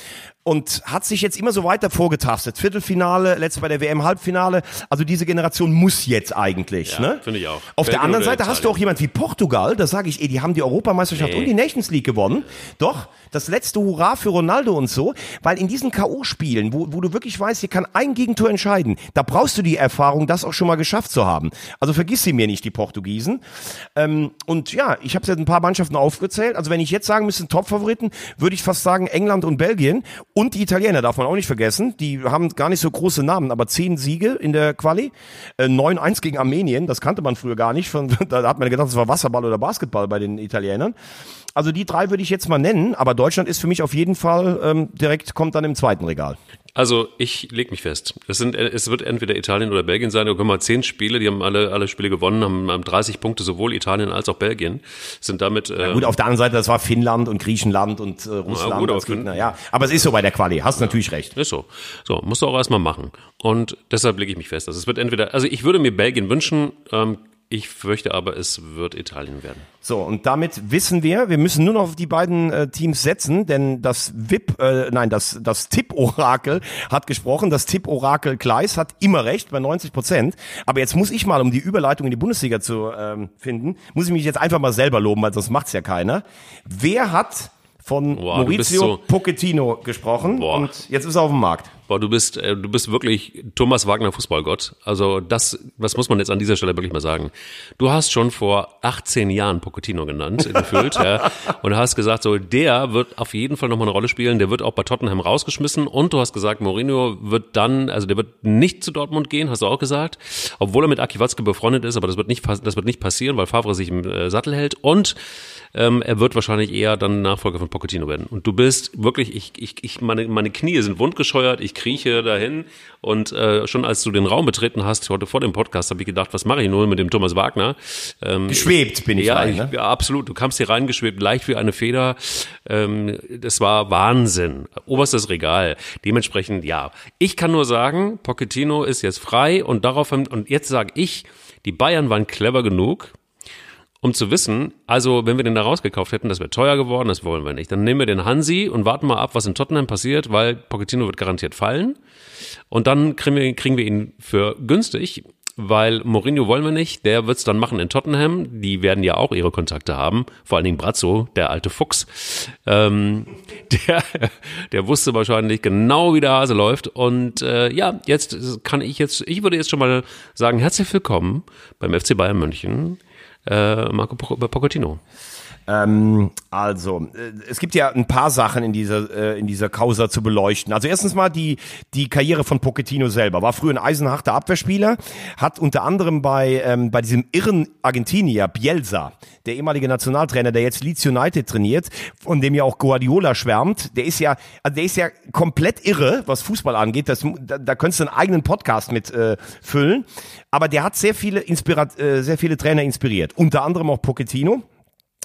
B: und hat sich jetzt immer so weiter vorgetastet. Viertelfinale, letztes bei der WM Halbfinale. Also diese Generation muss jetzt eigentlich.
A: Ja,
B: ne?
A: finde ich auch.
B: Auf der
A: Belgien
B: anderen
A: oder
B: Seite hast du auch jemand wie Portugal, da sage ich, ey, die haben die Europameisterschaft
A: Nee.
B: und die Nations League gewonnen. Doch, das letzte Hurra für Ronaldo und so, weil in diesen K.O.-Spielen, wo, wo du wirklich weißt, hier kann ein Gegentor entscheiden, da brauchst du die Erfahrung, das auch schon mal geschafft zu haben. Also vergiss sie mir nicht, die Portugiesen. Ähm, und ja, ich habe jetzt ein paar Mannschaften aufgezählt. Also wenn ich jetzt sagen müsste, Top-Favoriten, würde ich fast sagen England und Belgien. Und die Italiener darf man auch nicht vergessen. Die haben gar nicht so große Namen, aber zehn Siege in der Quali. Äh, 9-1 gegen Armenien, das kannte man früher gar nicht. Von, da hat man gedacht, das war Wasserball oder Basketball bei den Italienern. Also die drei würde ich jetzt mal nennen, aber Deutschland ist für mich auf jeden Fall ähm, direkt, kommt dann im zweiten Regal.
A: Also ich leg mich fest. Es, sind, es wird entweder Italien oder Belgien sein. Da können wir zehn Spiele, die haben alle, alle Spiele gewonnen, haben, haben 30 Punkte, sowohl Italien als auch Belgien. Sind damit. Äh,
B: Gut, auf der anderen Seite, das war Finnland und Griechenland und äh, Russland
A: gut, aber
B: als Gegner. Ja, aber es ist so bei der Quali. Hast natürlich recht.
A: Ist so. So, musst du auch erstmal machen. Und deshalb lege ich mich fest. Also es wird entweder, also ich würde mir Belgien wünschen, ähm, ich fürchte aber, es wird Italien werden.
B: So, und damit wissen wir, wir müssen nur noch auf die beiden äh, Teams setzen, denn das VIP, äh, nein, das, das Tipp-Orakel hat gesprochen. Das Tipp-Orakel Gleis hat immer recht bei 90 Prozent. Aber jetzt muss ich mal, um die Überleitung in die Bundesliga zu ähm, finden, muss ich mich jetzt einfach mal selber loben, weil sonst macht's ja keiner. Wer hat von
A: Boah,
B: Maurizio
A: so-
B: Pochettino gesprochen
A: Boah.
B: und jetzt ist er auf dem Markt.
A: Boah, du bist, äh, du bist wirklich Thomas Wagner Fußballgott. Also das, was muss man jetzt an dieser Stelle wirklich mal sagen? Du hast schon vor 18 Jahren Pochettino genannt, gefühlt, ja, und hast gesagt, so der wird auf jeden Fall nochmal eine Rolle spielen. Der wird auch bei Tottenham rausgeschmissen. Und du hast gesagt, Mourinho wird dann, also der wird nicht zu Dortmund gehen, hast du auch gesagt, obwohl er mit Aki Watzke befreundet ist, aber das wird nicht, das wird nicht passieren, weil Favre sich im äh, Sattel hält. Und ähm, er wird wahrscheinlich eher dann Nachfolger von Pochettino werden. Und du bist wirklich, ich, ich, ich meine, meine Knie sind wundgescheuert, ich krieche dahin und äh, schon als du den Raum betreten hast, heute vor dem Podcast, habe ich gedacht, was mache ich nur mit dem Thomas Wagner? Ähm,
B: Geschwebt bin ich
A: ja,
B: rein,
A: ich,
B: ne?
A: ja, absolut. Du kamst hier reingeschwebt, leicht wie eine Feder. Ähm, das war Wahnsinn. Oberstes Regal. Dementsprechend, ja. Ich kann nur sagen, Pochettino ist jetzt frei und daraufhin, und jetzt sage ich, die Bayern waren clever genug, um zu wissen, also wenn wir den da rausgekauft hätten, das wäre teuer geworden, das wollen wir nicht. Dann nehmen wir den Hansi und warten mal ab, was in Tottenham passiert, weil Pochettino wird garantiert fallen. Und dann kriegen wir, kriegen wir ihn für günstig, weil Mourinho wollen wir nicht. Der wird's dann machen in Tottenham. Die werden ja auch ihre Kontakte haben. Vor allen Dingen Brazzo, der alte Fuchs. Ähm, der, der wusste wahrscheinlich genau, wie der Hase läuft. Und äh, ja, jetzt kann ich jetzt, ich würde jetzt schon mal sagen, herzlich willkommen beim FC Bayern München. Äh, Marco Poch- Pochettino.
B: Ähm, also, äh, es gibt ja ein paar Sachen in dieser, äh, in dieser Causa zu beleuchten. Also erstens mal die, die Karriere von Pochettino selber. War früher ein eisenharter Abwehrspieler, hat unter anderem bei, ähm, bei diesem irren Argentinier Bielsa, der ehemalige Nationaltrainer, der jetzt Leeds United trainiert, von dem ja auch Guardiola schwärmt, der ist ja, also der ist ja komplett irre, was Fußball angeht. Das, da, da könntest du einen eigenen Podcast mit äh, füllen. Aber der hat sehr viele, Inspirat äh, sehr viele Trainer inspiriert. Unter anderem auch Pochettino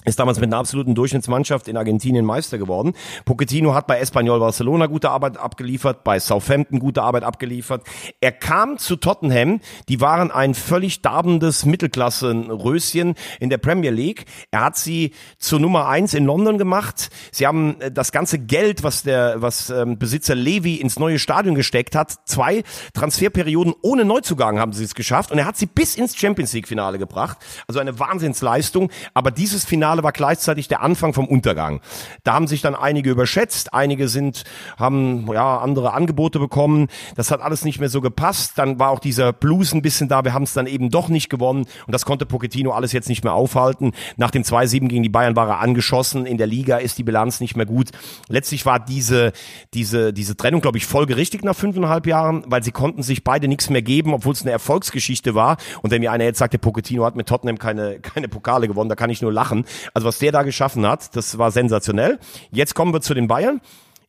B: ist damals mit einer absoluten Durchschnittsmannschaft in Argentinien Meister geworden. Pochettino hat bei Espanyol Barcelona gute Arbeit abgeliefert, bei Southampton gute Arbeit abgeliefert. Er kam zu Tottenham, die waren ein völlig darbendes Mittelklasse-Röschen in der Premier League. Er hat sie zur Nummer eins in London gemacht. Sie haben äh, das ganze Geld, was der, was ähm, Besitzer Levy ins neue Stadion gesteckt hat, zwei Transferperioden ohne Neuzugang haben sie es geschafft und er hat sie bis ins Champions League Finale gebracht. Also eine Wahnsinnsleistung. Aber dieses Finale war gleichzeitig der Anfang vom Untergang. Da haben sich dann einige überschätzt, einige sind, haben ja andere Angebote bekommen. Das hat alles nicht mehr so gepasst. Dann war auch dieser Blues ein bisschen da. Wir haben es dann eben doch nicht gewonnen und das konnte Pochettino alles jetzt nicht mehr aufhalten. Nach dem 2-7 gegen die Bayern war er angeschossen. In der Liga ist die Bilanz nicht mehr gut. Letztlich war diese diese diese Trennung, glaube ich, folgerichtig nach fünfeinhalb Jahren, weil sie konnten sich beide nichts mehr geben, obwohl es eine Erfolgsgeschichte war. Und wenn mir einer jetzt sagt, der Pochettino hat mit Tottenham keine keine Pokale gewonnen, da kann ich nur lachen. Also was der da geschaffen hat, das war sensationell. Jetzt kommen wir zu den Bayern.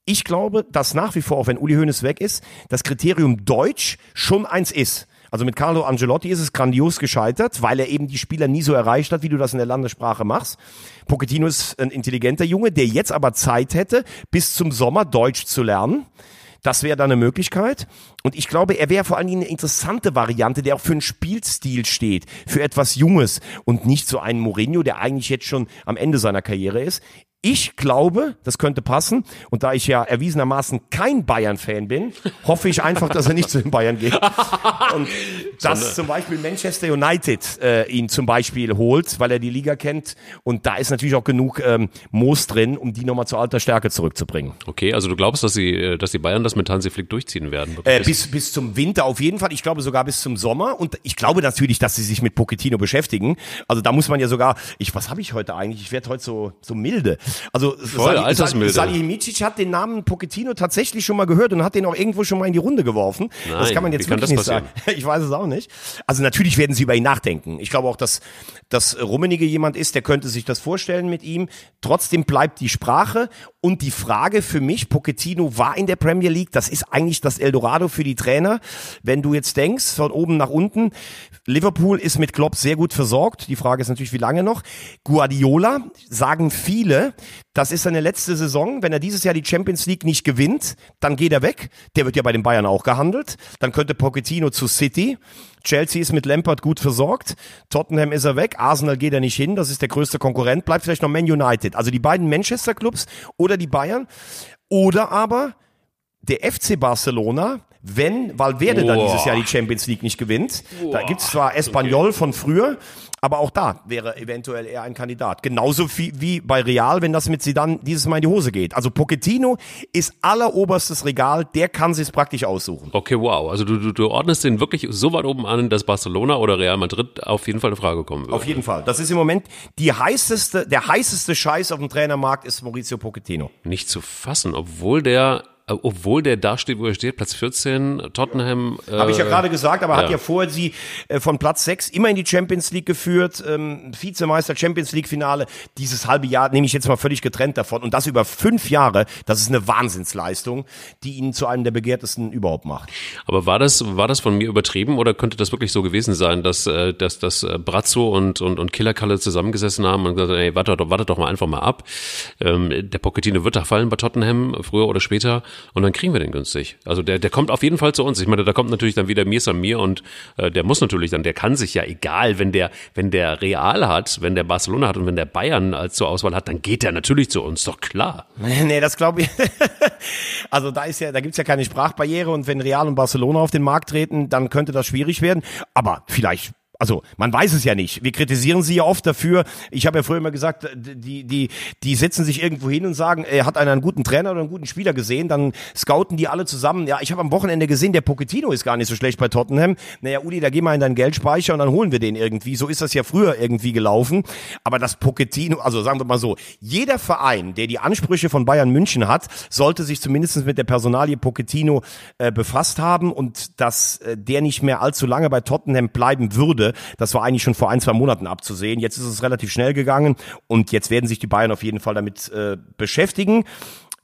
B: Ich glaube, dass nach wie vor, auch wenn Uli Hoeneß weg ist, das Kriterium Deutsch schon eins ist. Also mit Carlo Angelotti ist es grandios gescheitert, weil er eben die Spieler nie so erreicht hat, wie du das in der Landessprache machst. Pochettino ist ein intelligenter Junge, der jetzt aber Zeit hätte, bis zum Sommer Deutsch zu lernen. Das wäre dann eine Möglichkeit. Und ich glaube, er wäre vor allen Dingen eine interessante Variante, der auch für einen Spielstil steht, für etwas Junges und nicht so einen Mourinho, der eigentlich jetzt schon am Ende seiner Karriere ist. Ich glaube, das könnte passen. Und da ich ja erwiesenermaßen kein Bayern-Fan bin, hoffe ich einfach, dass er nicht zu den Bayern geht. Und dass zum Beispiel Manchester United äh, ihn zum Beispiel holt, weil er die Liga kennt. Und da ist natürlich auch genug ähm, Moos drin, um die nochmal zur alter Stärke zurückzubringen.
A: Okay, also du glaubst, dass, sie, äh, dass die Bayern das mit Hansi Flick durchziehen werden?
B: Äh, bis, bis zum Winter auf jeden Fall. Ich glaube sogar bis zum Sommer. Und ich glaube natürlich, dass sie sich mit Pochettino beschäftigen. Also da muss man ja sogar, ich, was habe ich heute eigentlich? Ich werde heute so, so milde. Also
A: Voll, Altersmilde.
B: Salihamidzic hat den Namen Pochettino tatsächlich schon mal gehört und hat den auch irgendwo schon mal in die Runde geworfen.
A: Nein,
B: das kann man jetzt wirklich nicht sagen. Ich weiß es auch nicht. Also natürlich werden sie über ihn nachdenken. Ich glaube auch, dass, dass Rummenigge jemand ist, der könnte sich das vorstellen mit ihm. Trotzdem bleibt die Sprache und die Frage für mich, Pochettino war in der Premier League, das ist eigentlich das Eldorado für die Trainer. Wenn du jetzt denkst, von oben nach unten, Liverpool ist mit Klopp sehr gut versorgt. Die Frage ist natürlich, wie lange noch. Guardiola, sagen viele, das ist seine letzte Saison. Wenn er dieses Jahr die Champions League nicht gewinnt, dann geht er weg. Der wird ja bei den Bayern auch gehandelt. Dann könnte Pochettino zu City. Chelsea ist mit Lampard gut versorgt. Tottenham ist er weg. Arsenal geht er nicht hin. Das ist der größte Konkurrent. Bleibt vielleicht noch Man United. Also die beiden Manchester Clubs oder die Bayern. Oder aber der FC Barcelona, wenn Valverde dann
A: Boah.
B: dieses Jahr die Champions League nicht gewinnt. Da gibt's zwar Espanyol von früher, aber auch da wäre eventuell eher ein Kandidat. Genauso wie, bei Real, wenn das mit Zidane dieses Mal in die Hose geht. Also Pochettino ist alleroberstes Regal, der kann sich's praktisch aussuchen.
A: Okay, wow. Also du, du, du ordnest den wirklich so weit oben an, dass Barcelona oder Real Madrid auf jeden Fall in Frage kommen würde.
B: Auf jeden Fall. Das ist im Moment die heißeste, der heißeste Scheiß auf dem Trainermarkt ist Maurizio Pochettino.
A: Nicht zu fassen, obwohl der, obwohl der da steht, wo er steht, Platz 14, Tottenham. Äh,
B: Habe ich ja gerade gesagt, aber hat
A: ja.
B: ja vorher sie äh, von Platz 6 immer in die Champions League geführt, ähm, Vizemeister, Champions League Finale. Dieses halbe Jahr nehme ich jetzt mal völlig getrennt davon. Und das über fünf Jahre, das ist eine Wahnsinnsleistung, die ihn zu einem der begehrtesten überhaupt macht.
A: Aber war das, war das von mir übertrieben oder könnte das wirklich so gewesen sein, dass, äh, dass, dass äh, Brazzo und, und, und Killerkalle zusammengesessen haben und gesagt haben, ey, warte doch, warte doch mal einfach mal ab. Ähm, der Pochettino wird da fallen bei Tottenham, früher oder später, und dann kriegen wir den günstig. Also der, der kommt auf jeden Fall zu uns. Ich meine, da kommt natürlich dann wieder Mir und äh, der muss natürlich dann, der kann sich ja egal, wenn der, wenn der Real hat, wenn der Barcelona hat und wenn der Bayern als zur Auswahl hat, dann geht der natürlich zu uns, doch klar.
B: Nee, das glaube ich. Also da ist ja, da gibt's ja keine Sprachbarriere und wenn Real und Barcelona auf den Markt treten, dann könnte das schwierig werden. Aber vielleicht also man weiß es ja nicht. Wir kritisieren sie ja oft dafür. Ich habe ja früher immer gesagt, die, die, die setzen sich irgendwo hin und sagen, er hat einer einen guten Trainer oder einen guten Spieler gesehen, dann scouten die alle zusammen. Ja, ich habe am Wochenende gesehen, der Pochettino ist gar nicht so schlecht bei Tottenham. Naja, Uli, da geh mal in deinen Geldspeicher und dann holen wir den irgendwie. So ist das ja früher irgendwie gelaufen. Aber das Pochettino, also sagen wir mal so, jeder Verein, der die Ansprüche von Bayern München hat, sollte sich zumindest mit der Personalie Pochettino äh, befasst haben und dass äh, der nicht mehr allzu lange bei Tottenham bleiben würde, das war eigentlich schon vor ein, zwei Monaten abzusehen. Jetzt ist es relativ schnell gegangen und jetzt werden sich die Bayern auf jeden Fall damit äh, beschäftigen.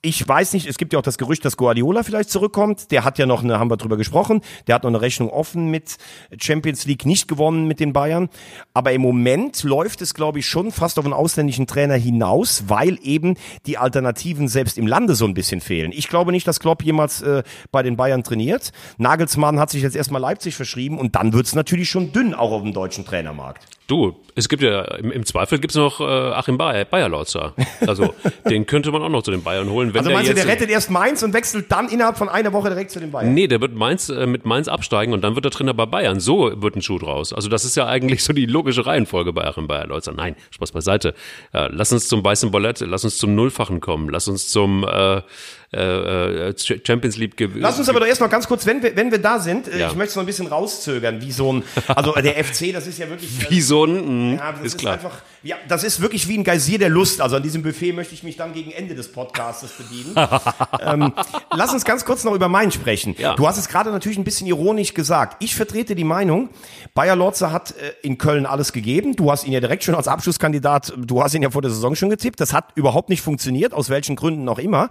B: Ich weiß nicht, es gibt ja auch das Gerücht, dass Guardiola vielleicht zurückkommt. Der hat ja noch eine, haben wir drüber gesprochen, der hat noch eine Rechnung offen mit Champions League nicht gewonnen mit den Bayern. Aber im Moment läuft es, glaube ich, schon fast auf einen ausländischen Trainer hinaus, weil eben die Alternativen selbst im Lande so ein bisschen fehlen. Ich glaube nicht, dass Klopp jemals äh, bei den Bayern trainiert. Nagelsmann hat sich jetzt erstmal Leipzig verschrieben und dann wird's natürlich schon dünn, auch auf dem deutschen Trainermarkt.
A: Du, es gibt ja, im, im Zweifel gibt's noch äh, Achim Bayer, Bayerlautzer. Also den könnte man auch noch zu den Bayern holen. Wenn
B: Also
A: der
B: meinst du,
A: jetzt,
B: der rettet erst Mainz und wechselt dann innerhalb von einer Woche direkt zu den Bayern?
A: Nee, der wird Mainz, äh, mit Mainz absteigen und dann wird er Trainer bei Bayern. So wird ein Schuh draus. Also das ist ja eigentlich so die logische Reihenfolge bei Achim Bayerlautzer. Nein, Spaß beiseite. Äh, lass uns zum weißen Ballett, lass uns zum Nullfachen kommen, lass uns zum äh, äh, äh, Champions League gewinnen.
B: Lass uns aber doch erstmal ganz kurz, wenn wir, wenn wir da sind, äh,
A: Ja.
B: ich möchte es noch ein bisschen rauszögern, wie so ein, also der FC, das ist ja wirklich.
A: Wie so ein, mh,
B: Ja, das
A: ist
B: ist,
A: klar.
B: einfach, ja, das ist wirklich wie ein Geysir der Lust. Also an diesem Buffet möchte ich mich dann gegen Ende des Podcasts bedienen. ähm, lass uns ganz kurz noch über Main sprechen.
A: Ja.
B: Du hast es gerade natürlich ein bisschen ironisch gesagt. Ich vertrete die Meinung, Bayer Lorzer hat äh, in Köln alles gegeben. Du hast ihn ja direkt schon als Abschlusskandidat, du hast ihn ja vor der Saison schon getippt. Das hat überhaupt nicht funktioniert, aus welchen Gründen auch immer.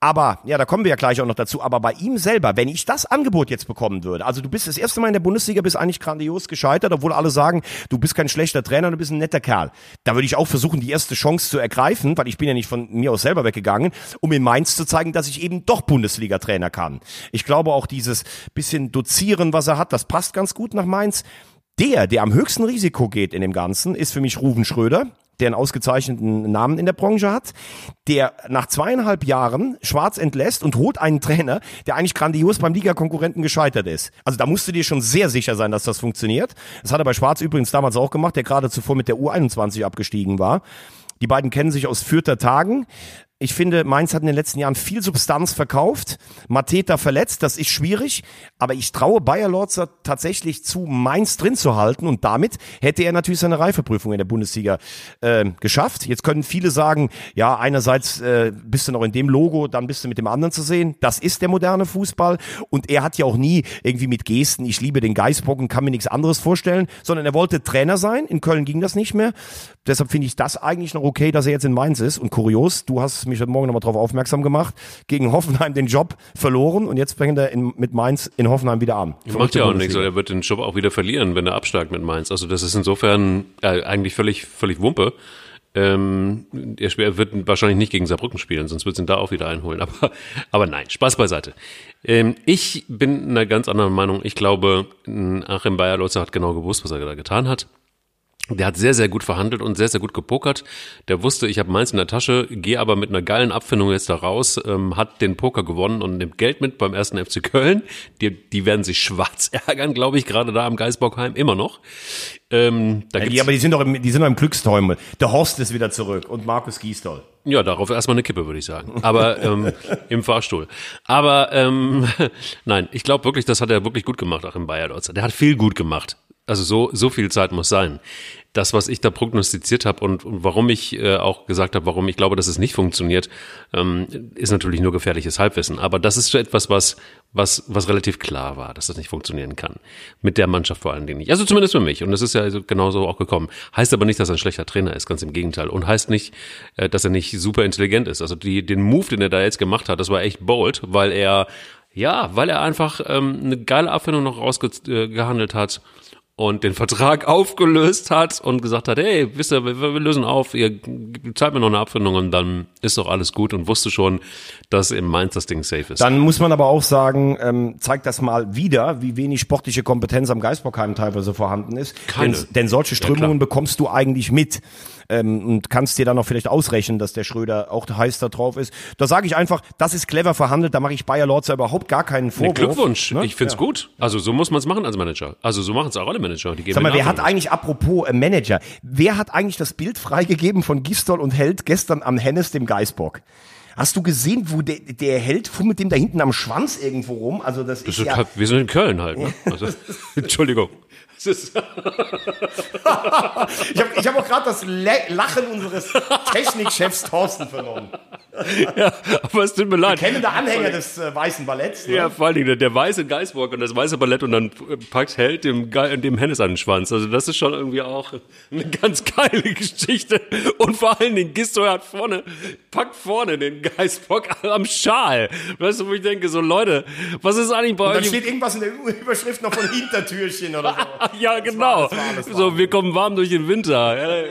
B: Aber, ja, da kommen wir ja gleich auch noch dazu, aber bei ihm selber, wenn ich das Angebot jetzt bekommen würde, also du bist das erste Mal in der Bundesliga, bist eigentlich grandios gescheitert, obwohl alle sagen, du bist kein schlechter Trainer, du bist ein netter Kerl. Da würde ich auch versuchen, die erste Chance zu ergreifen, weil ich bin ja nicht von mir aus selber weggegangen, um in Mainz zu zeigen, dass ich eben doch Bundesliga-Trainer kann. Ich glaube auch dieses bisschen dozieren, was er hat, das passt ganz gut nach Mainz. Der, der am höchsten Risiko geht in dem Ganzen, ist für mich Ruven Schröder der einen ausgezeichneten Namen in der Branche hat, der nach zweieinhalb Jahren Schwarz entlässt und holt einen Trainer, der eigentlich grandios beim Ligakonkurrenten gescheitert ist. Also da musst du dir schon sehr sicher sein, dass das funktioniert. Das hat er bei Schwarz übrigens damals auch gemacht, der gerade zuvor mit der U21 abgestiegen war. Die beiden kennen sich aus Fürther Tagen. Ich finde, Mainz hat in den letzten Jahren viel Substanz verkauft. Mateta verletzt, das ist schwierig. Aber ich traue Bayer Lorzer tatsächlich zu, Mainz drin zu halten. Und damit hätte er natürlich seine Reifeprüfung in der Bundesliga äh, geschafft. Jetzt können viele sagen, ja, einerseits äh, bist du noch in dem Logo, dann bist du mit dem anderen zu sehen. Das ist der moderne Fußball. Und er hat ja auch nie irgendwie mit Gesten, ich liebe den Geißbock kann mir nichts anderes vorstellen, sondern er wollte Trainer sein. In Köln ging das nicht mehr. Deshalb finde ich das eigentlich noch okay, dass er jetzt in Mainz ist. Und kurios, du hast mich heute Morgen nochmal darauf aufmerksam gemacht, gegen Hoffenheim den Job verloren und jetzt fängt er in, mit Mainz in Hoffenheim wieder an.
A: Macht ja auch nichts, er wird den Job auch wieder verlieren, wenn er absteigt mit Mainz. Also das ist insofern äh, eigentlich völlig, völlig Wumpe. Ähm, er wird wahrscheinlich nicht gegen Saarbrücken spielen, sonst wird es ihn da auch wieder einholen. Aber, aber nein, Spaß beiseite. Ähm, ich bin einer ganz anderen Meinung. Ich glaube, Achim Bayer-Lotzer hat genau gewusst, was er da getan hat. Der hat sehr, sehr gut verhandelt und sehr, sehr gut gepokert. Der wusste, ich habe meins in der Tasche, gehe aber mit einer geilen Abfindung jetzt da raus, ähm, hat den Poker gewonnen und nimmt Geld mit beim ersten FC Köln. Die, die werden sich schwarz ärgern, glaube ich, gerade da am Geisbockheim, immer noch.
B: Ähm, da ja, die, aber die sind doch im, die sind doch im Glückstäumel. Der Horst ist wieder zurück und Markus Giestol.
A: Ja, darauf erstmal eine Kippe, würde ich sagen. Aber ähm, im Fahrstuhl. Aber ähm, nein, ich glaube wirklich, das hat er wirklich gut gemacht, auch im Bayer Der hat viel gut gemacht. Also so, so viel Zeit muss sein. Das, was ich da prognostiziert habe und, und warum ich äh, auch gesagt habe, warum ich glaube, dass es nicht funktioniert, ähm, ist natürlich nur gefährliches Halbwissen. Aber das ist so etwas, was, was, was relativ klar war, dass das nicht funktionieren kann. Mit der Mannschaft vor allen Dingen nicht. Also zumindest für mich. Und das ist ja genauso auch gekommen. Heißt aber nicht, dass er ein schlechter Trainer ist, ganz im Gegenteil. Und heißt nicht, äh, dass er nicht super intelligent ist. Also die, den Move, den er da jetzt gemacht hat, das war echt bold, weil er ja, weil er einfach ähm, eine geile Abfindung noch rausgehandelt hat und den Vertrag aufgelöst hat und gesagt hat, hey, wisst ihr, wir, wir lösen auf, ihr zahlt mir noch eine Abfindung und dann ist doch alles gut und wusste schon, dass im Mainz das Ding safe ist.
B: Dann muss man aber auch sagen, ähm, zeigt das mal wieder, wie wenig sportliche Kompetenz am Geisbockheim teilweise vorhanden ist. Keine. Denn, denn solche Strömungen ja, bekommst du eigentlich mit ähm, und kannst dir dann noch vielleicht ausrechnen, dass der Schröder auch heiß da drauf ist. Da sage ich einfach, das ist clever verhandelt, da mache ich Bayer Lorzer überhaupt gar keinen Vorwurf.
A: Nee, Glückwunsch, ne? ich find's ja. gut. Also so muss man es machen als Manager. Also so machen es auch alle Manager. Die
B: geben Sag mal, wer hat eigentlich, apropos äh, Manager, wer hat eigentlich das Bild freigegeben von Gistol und Held gestern am Hennes, dem Geißbock? Hast du gesehen, wo der, der Held fummelt dem da hinten am Schwanz irgendwo rum? Also das, das ist, ist ja,
A: wir sind in Köln halt. Ne? Also, Entschuldigung. ich
B: habe ich hab auch gerade das Lachen unseres Technikchefs Thorsten vernommen.
A: ja, aber es tut mir leid.
B: Kennender Anhänger des äh, weißen Balletts.
A: Ne? Ja, vor allen Dingen der, weiße Geistwalk und das weiße Ballett und dann packt Held dem, dem Hennes an den Schwanz. Also das ist schon irgendwie auch eine ganz geile Geschichte. Und vor allen Dingen Gisto hat vorne, packt vorne den Geistbock am Schal. Weißt du, wo ich denke, so Leute, was ist eigentlich bei
B: und
A: euch?
B: Dann steht irgendwas in der Überschrift noch von Hintertürchen oder so.
A: ja, genau. War, war, so, wir kommen warm durch den Winter.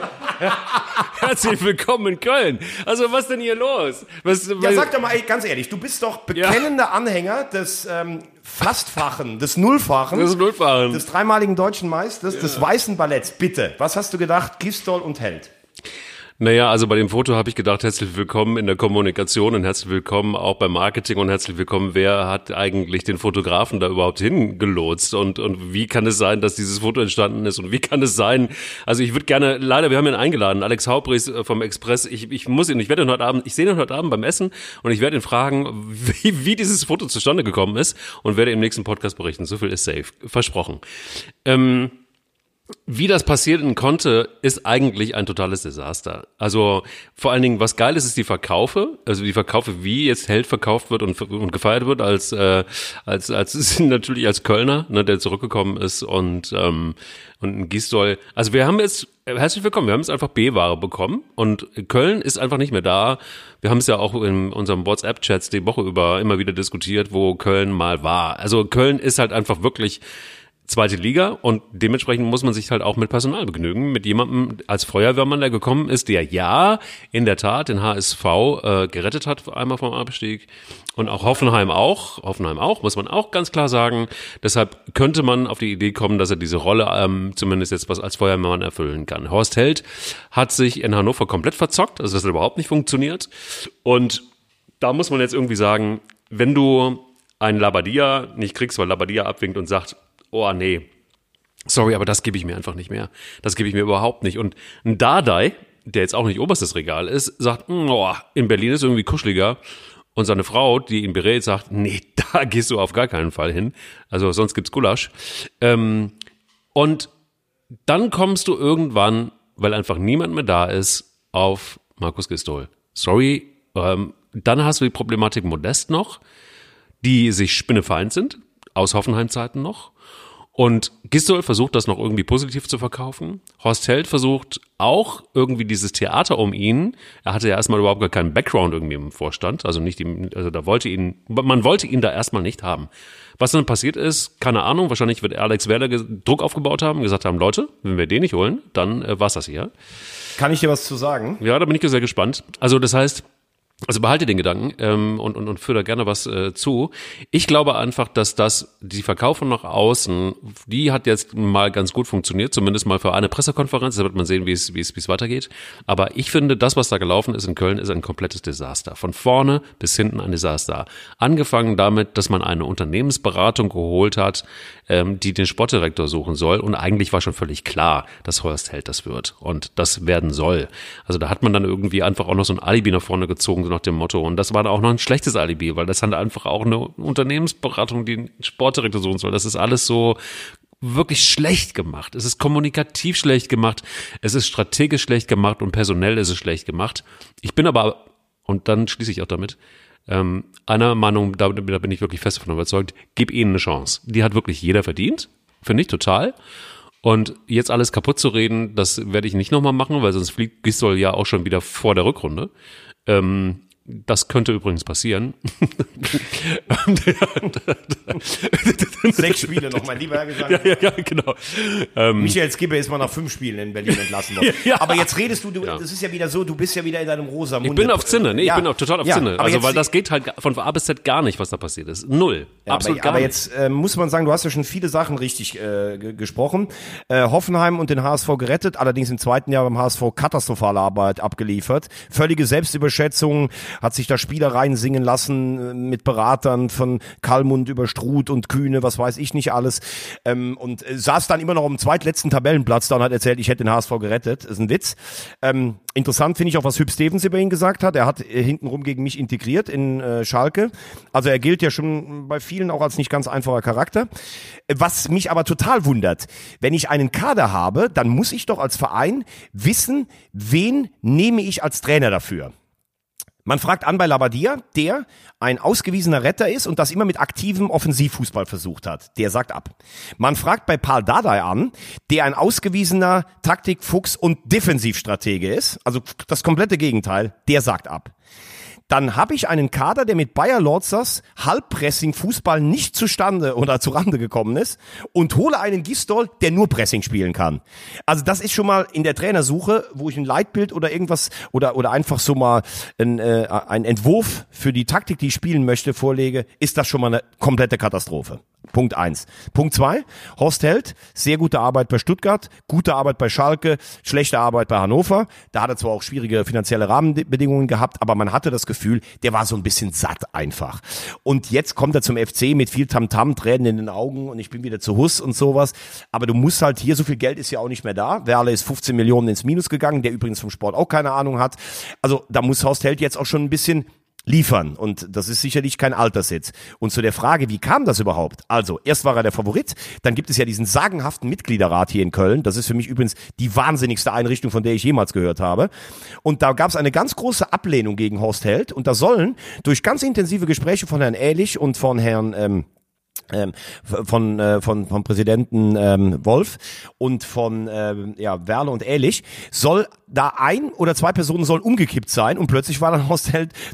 A: Herzlich willkommen in Köln. Also, was denn hier los? Was,
B: ja, sag doch mal, ey, ganz ehrlich, du bist doch bekennender ja. Anhänger des ähm, Fastfachen, des Nullfachen,
A: des Nullfachen,
B: des dreimaligen deutschen Meisters, ja. des weißen Balletts. Bitte, was hast du gedacht? Gistol und Held.
A: Naja, also bei dem Foto habe ich gedacht, herzlich willkommen in der Kommunikation und herzlich willkommen auch beim Marketing und herzlich willkommen, wer hat eigentlich den Fotografen da überhaupt hingelotst? Und, und wie kann es sein, dass dieses Foto entstanden ist? Und wie kann es sein, also ich würde gerne, leider, wir haben ihn eingeladen, Alex Haubries äh, vom Express, ich, ich muss ihn, ich werde ihn heute Abend, ich sehe ihn heute Abend beim Essen und ich werde ihn fragen, wie, wie dieses Foto zustande gekommen ist und werde im nächsten Podcast berichten, so viel ist safe, versprochen. Ähm, wie das passieren konnte, ist eigentlich ein totales Desaster. Also vor allen Dingen, was geil ist, ist die Verkaufe. Also die Verkaufe, wie jetzt Held verkauft wird und, und gefeiert wird als äh, als als natürlich als Kölner, ne, der zurückgekommen ist und ähm, und ein Gisdol. Also wir haben jetzt herzlich willkommen. Wir haben jetzt einfach B-Ware bekommen und Köln ist einfach nicht mehr da. Wir haben es ja auch in unserem WhatsApp-Chats die Woche über immer wieder diskutiert, wo Köln mal war. Also Köln ist halt einfach wirklich zweite Liga und dementsprechend muss man sich halt auch mit Personal begnügen, mit jemandem als Feuerwehrmann, der gekommen ist, der ja in der Tat den HSV äh, gerettet hat einmal vom Abstieg. Und auch Hoffenheim auch, Hoffenheim auch, muss man auch ganz klar sagen. Deshalb könnte man auf die Idee kommen, dass er diese Rolle ähm, zumindest jetzt was als Feuerwehrmann erfüllen kann. Horst Held hat sich in Hannover komplett verzockt, also das hat überhaupt nicht funktioniert. Und da muss man jetzt irgendwie sagen, wenn du einen Labadia nicht kriegst, weil Labadia abwinkt und sagt, oh nee, sorry, aber das gebe ich mir einfach nicht mehr. Das gebe ich mir überhaupt nicht. Und ein Dardai, der jetzt auch nicht oberstes Regal ist, sagt, hm, oh, in Berlin ist irgendwie kuscheliger. Und seine Frau, die ihn berät, sagt, nee, da gehst du auf gar keinen Fall hin. Also sonst gibt's Gulasch. Ähm, und dann kommst du irgendwann, weil einfach niemand mehr da ist, auf Markus Gistol. Sorry, ähm, dann hast du die Problematik Modest noch, die sich spinnefeind sind, aus Hoffenheim-Zeiten noch. Und Gistol versucht das noch irgendwie positiv zu verkaufen. Horst Held versucht auch irgendwie dieses Theater um ihn. Er hatte ja erstmal überhaupt gar keinen Background irgendwie im Vorstand. Also nicht, also da wollte ihn, man wollte ihn da erstmal nicht haben. Was dann passiert ist, keine Ahnung. Wahrscheinlich wird Alex Werder Druck aufgebaut haben, gesagt haben, Leute, wenn wir den nicht holen, dann äh, war's das hier.
B: Kann ich dir was zu sagen?
A: Ja, da bin ich sehr gespannt. Also das heißt, also behalte den Gedanken ähm, und, und, und führe da gerne was äh, zu. Ich glaube einfach, dass das, die Verkaufung nach außen, die hat jetzt mal ganz gut funktioniert, zumindest mal für eine Pressekonferenz. Da wird man sehen, wie es, wie es, wie es weitergeht. Aber ich finde, das, was da gelaufen ist in Köln, ist ein komplettes Desaster. Von vorne bis hinten ein Desaster. Angefangen damit, dass man eine Unternehmensberatung geholt hat, ähm, die den Sportdirektor suchen soll. Und eigentlich war schon völlig klar, dass Horst Held das wird und das werden soll. Also da hat man dann irgendwie einfach auch noch so ein Alibi nach vorne gezogen so nach dem Motto. Und das war dann auch noch ein schlechtes Alibi, weil das hat einfach auch eine Unternehmensberatung, die einen Sportdirektor suchen soll. Das ist alles so wirklich schlecht gemacht. Es ist kommunikativ schlecht gemacht. Es ist strategisch schlecht gemacht und personell ist es schlecht gemacht. Ich bin aber, und dann schließe ich auch damit, ähm, einer Meinung, da, da bin ich wirklich fest davon überzeugt, gib ihnen eine Chance. Die hat wirklich jeder verdient. Finde ich total. Und jetzt alles kaputt zu reden, das werde ich nicht nochmal machen, weil sonst fliegt Gistol ja auch schon wieder vor der Rückrunde. Ähm, das könnte übrigens passieren.
B: Sechs Spiele noch, mein lieber Herr gesagt.
A: Ja, ja, ja genau.
B: Ähm, Michael Skibbe ist mal nach fünf Spielen in Berlin entlassen worden. ja. Aber jetzt redest du, du ja. das ist ja wieder so, du bist ja wieder in deinem rosa Mund.
A: Ich bin auf Zinne, nee, ich bin auch total auf Zinne. Also, weil das geht halt von A bis Z gar nicht, was da passiert ist. Null. Absolut
B: aber,
A: gar
B: aber
A: nicht.
B: jetzt äh, muss man sagen, du hast ja schon viele Sachen richtig äh, gesprochen. Äh, Hoffenheim und den HSV gerettet, allerdings im zweiten Jahr beim HSV katastrophale Arbeit abgeliefert. Völlige Selbstüberschätzung, hat sich da Spieler reinsingen lassen äh, mit Beratern von Kalmund über Struth und Kühne, was weiß ich nicht alles. Ähm, und äh, saß dann immer noch am zweitletzten Tabellenplatz da und hat erzählt, ich hätte den HSV gerettet. Ist ein Witz. Ähm, interessant finde ich auch, was Hüb Stevens über ihn gesagt hat. Er hat äh, hintenrum gegen mich integriert in äh, Schalke. Also er gilt ja schon bei vielen auch als nicht ganz einfacher Charakter. Was mich aber total wundert, wenn ich einen Kader habe, dann muss ich doch als Verein wissen, wen nehme ich als Trainer dafür. Man fragt an bei Labadia, der ein ausgewiesener Retter ist und das immer mit aktivem Offensivfußball versucht hat. Der sagt ab. Man fragt bei Paul Dardai an, der ein ausgewiesener Taktikfuchs und Defensivstratege ist. Also das komplette Gegenteil. Der sagt ab dann habe ich einen Kader, der mit Bayer Lorzas Halbpressing-Fußball nicht zustande oder zurande gekommen ist und hole einen Gistol, der nur Pressing spielen kann. Also das ist schon mal in der Trainersuche, wo ich ein Leitbild oder irgendwas oder, oder einfach so mal ein, äh, ein Entwurf für die Taktik, die ich spielen möchte, vorlege, ist das schon mal eine komplette Katastrophe. Punkt eins. Punkt zwei, Horst Held, sehr gute Arbeit bei Stuttgart, gute Arbeit bei Schalke, schlechte Arbeit bei Hannover. Da hat er zwar auch schwierige finanzielle Rahmenbedingungen gehabt, aber man hatte das Gefühl, der war so ein bisschen satt einfach. Und jetzt kommt er zum FC mit viel Tamtam, Tränen in den Augen und ich bin wieder zu Huss und sowas. Aber du musst halt hier, so viel Geld ist ja auch nicht mehr da. Werle ist 15 Millionen ins Minus gegangen, der übrigens vom Sport auch keine Ahnung hat. Also da muss Horst Held jetzt auch schon ein bisschen liefern. Und das ist sicherlich kein Alterssitz. Und zu der Frage, wie kam das überhaupt? Also, erst war er der Favorit, dann gibt es ja diesen sagenhaften Mitgliederrat hier in Köln. Das ist für mich übrigens die wahnsinnigste Einrichtung, von der ich jemals gehört habe. Und da gab es eine ganz große Ablehnung gegen Horst Held. Und da sollen durch ganz intensive Gespräche von Herrn Ähnlich und von Herrn ähm, ähm, von, äh, von, von Präsidenten ähm, Wolf und von ähm, ja, Werle und Ehrlich, soll da ein oder zwei Personen sollen umgekippt sein und plötzlich war dann Horst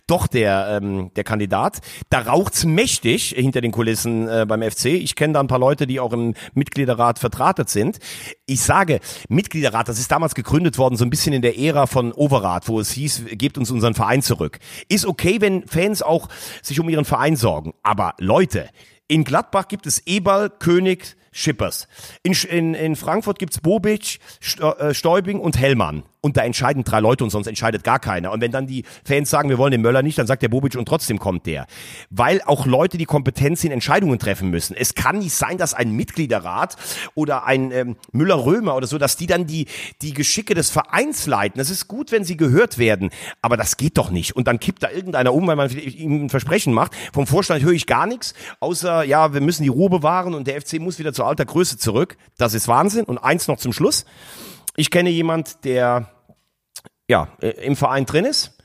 B: doch der, ähm, der Kandidat. Da raucht's mächtig hinter den Kulissen äh, beim FC. Ich kenne da ein paar Leute, die auch im Mitgliederrat vertratet sind. Ich sage, Mitgliederrat, das ist damals gegründet worden, so ein bisschen in der Ära von Overath, wo es hieß, gebt uns unseren Verein zurück. Ist okay, wenn Fans auch sich um ihren Verein sorgen. Aber Leute, in Gladbach gibt es Eberl, König, Schippers. In, in, in Frankfurt gibt's Bobic, äh, Stäubing und Hellmann. Und da entscheiden drei Leute und sonst entscheidet gar keiner. Und wenn dann die Fans sagen, wir wollen den Möller nicht, dann sagt der Bobic und trotzdem kommt der. Weil auch Leute die Kompetenz in Entscheidungen treffen müssen. Es kann nicht sein, dass ein Mitgliederrat oder ein ähm, Müller-Römer oder so, dass die dann die, die Geschicke des Vereins leiten. Das ist gut, wenn sie gehört werden. Aber das geht doch nicht. Und dann kippt da irgendeiner um, weil man ihm ein Versprechen macht. Vom Vorstand höre ich gar nichts, außer, ja, wir müssen die Ruhe bewahren und der FC muss wieder zu alter Größe zurück. Das ist Wahnsinn. Und eins noch zum Schluss. Ich kenne jemand, der ja im Verein drin ist.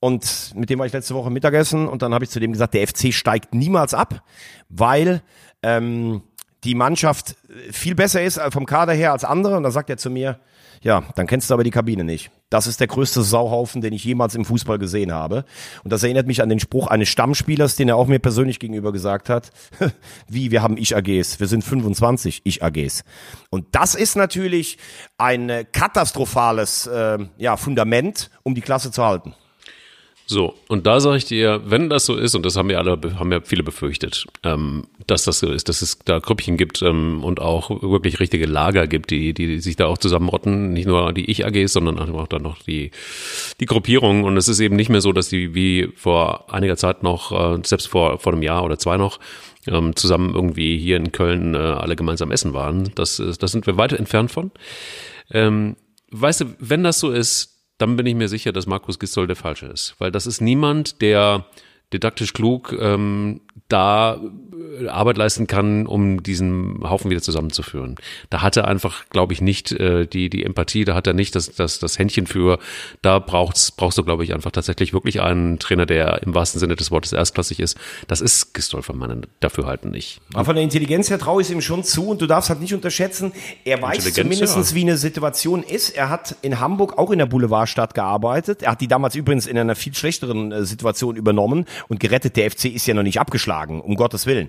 B: Und mit dem war ich letzte Woche Mittagessen und dann habe ich zu dem gesagt, der FC steigt niemals ab, weil ähm, die Mannschaft viel besser ist vom Kader her als andere. Und dann sagt er zu mir, ja, dann kennst du aber die Kabine nicht. Das ist der größte Sauhaufen, den ich jemals im Fußball gesehen habe. Und das erinnert mich an den Spruch eines Stammspielers, den er auch mir persönlich gegenüber gesagt hat. Wie, wir haben Ich-AGs. Wir sind 25 Ich-AGs. Und das ist natürlich ein katastrophales äh, ja, Fundament, um die Klasse zu halten.
A: So, und da sage ich dir, wenn das so ist, und das haben wir alle, haben ja viele befürchtet, ähm, dass das so ist, dass es da Grüppchen gibt ähm, und auch wirklich richtige Lager gibt, die, die sich da auch zusammenrotten, nicht nur die Ich-AGs, sondern auch dann noch die, die Gruppierungen. Und es ist eben nicht mehr so, dass die wie vor einiger Zeit noch, äh, selbst vor, vor einem Jahr oder zwei noch, ähm, zusammen irgendwie hier in Köln äh, alle gemeinsam essen waren. Das, das sind wir weit entfernt von. Ähm, weißt du, wenn das so ist, dann bin ich mir sicher, dass Markus Gistol der Falsche ist. Weil das ist niemand, der didaktisch klug ähm, da äh, Arbeit leisten kann, um diesen Haufen wieder zusammenzuführen. Da hat er einfach, glaube ich, nicht äh, die die Empathie, da hat er nicht das das das Händchen für. Da braucht's brauchst du, glaube ich, einfach tatsächlich wirklich einen Trainer, der im wahrsten Sinne des Wortes erstklassig ist. Das ist Gistol von meinen Dafürhalten nicht.
B: Aber von der Intelligenz her traue ich es ihm schon zu und du darfst halt nicht unterschätzen. Er weiß zumindest, ja. wie eine Situation ist. Er hat in Hamburg auch in der Boulevardstadt gearbeitet. Er hat die damals übrigens in einer viel schlechteren äh, Situation übernommen und gerettet. Der FC ist ja noch nicht abgeschlagen, um Gottes Willen.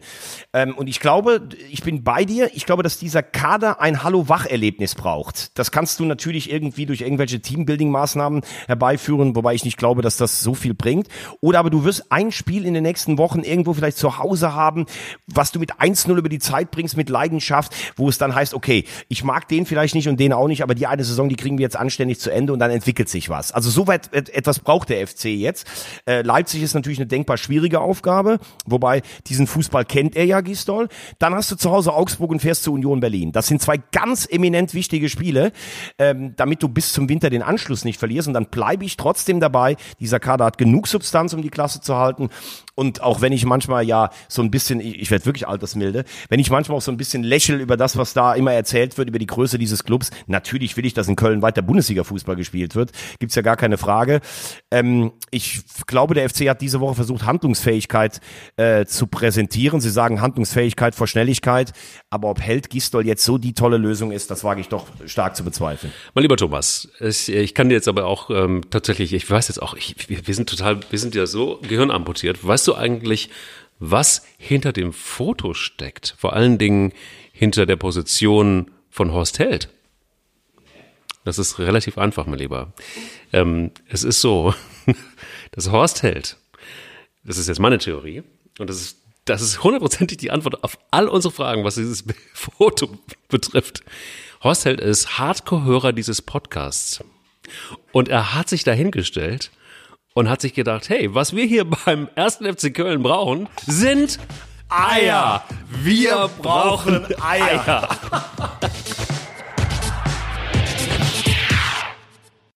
B: Ähm, und ich glaube, ich bin bei dir. Ich glaube, dass dieser Kader ein Hallo-Wach-Erlebnis braucht. Das kannst du natürlich irgendwie durch irgendwelche Teambuilding-Maßnahmen herbeiführen, wobei ich nicht glaube, dass das so viel bringt. Oder aber du wirst ein Spiel in den nächsten Wochen irgendwo vielleicht zu Hause haben, was du mit 1-0 über die Zeit bringst, mit Leidenschaft, wo es dann heißt, okay, ich mag den vielleicht nicht und den auch nicht, aber die eine Saison, die kriegen wir jetzt anständig zu Ende und dann entwickelt sich was. Also soweit etwas braucht der FC jetzt. Äh, Leipzig ist natürlich eine denkbar schwierige Aufgabe, wobei diesen Fußball kennt er ja, Gistol. Dann hast du zu Hause Augsburg und fährst zur Union Berlin. Das sind zwei ganz eminent wichtige Spiele, ähm, damit du bis zum Winter den Anschluss nicht verlierst. Und dann bleibe ich trotzdem dabei. Dieser Kader hat genug Substanz, um die Klasse zu halten. Und auch wenn ich manchmal ja so ein bisschen, ich, ich werde wirklich altersmilde, wenn ich manchmal auch so ein bisschen lächel über das, was da immer erzählt wird, über die Größe dieses Clubs, natürlich will ich, dass in Köln weiter Bundesliga-Fußball gespielt wird. Gibt's ja gar keine Frage. Ähm, ich glaube, der FC hat diese Woche versucht, Handlungsfähigkeit äh, zu präsentieren. Sie sagen Handlungsfähigkeit vor Schnelligkeit. Aber ob Held Gistol jetzt so die tolle Lösung ist, das wage ich doch stark zu bezweifeln.
A: Mein lieber Thomas, ich, ich kann dir jetzt aber auch ähm, tatsächlich, ich weiß jetzt auch, ich, wir, wir sind total, wir sind ja so gehirnamputiert. Weißt du eigentlich, was hinter dem Foto steckt? Vor allen Dingen hinter der Position von Horst Held. Das ist relativ einfach, mein Lieber. Ähm, es ist so, dass Horst Held, das ist jetzt meine Theorie, und das ist, das ist hundertprozentig die Antwort auf all unsere Fragen, was dieses Foto betrifft. Horst Held ist Hardcore-Hörer dieses Podcasts. Und er hat sich dahingestellt und hat sich gedacht, hey, was wir hier beim ersten FC Köln brauchen, sind Eier. Wir brauchen Eier.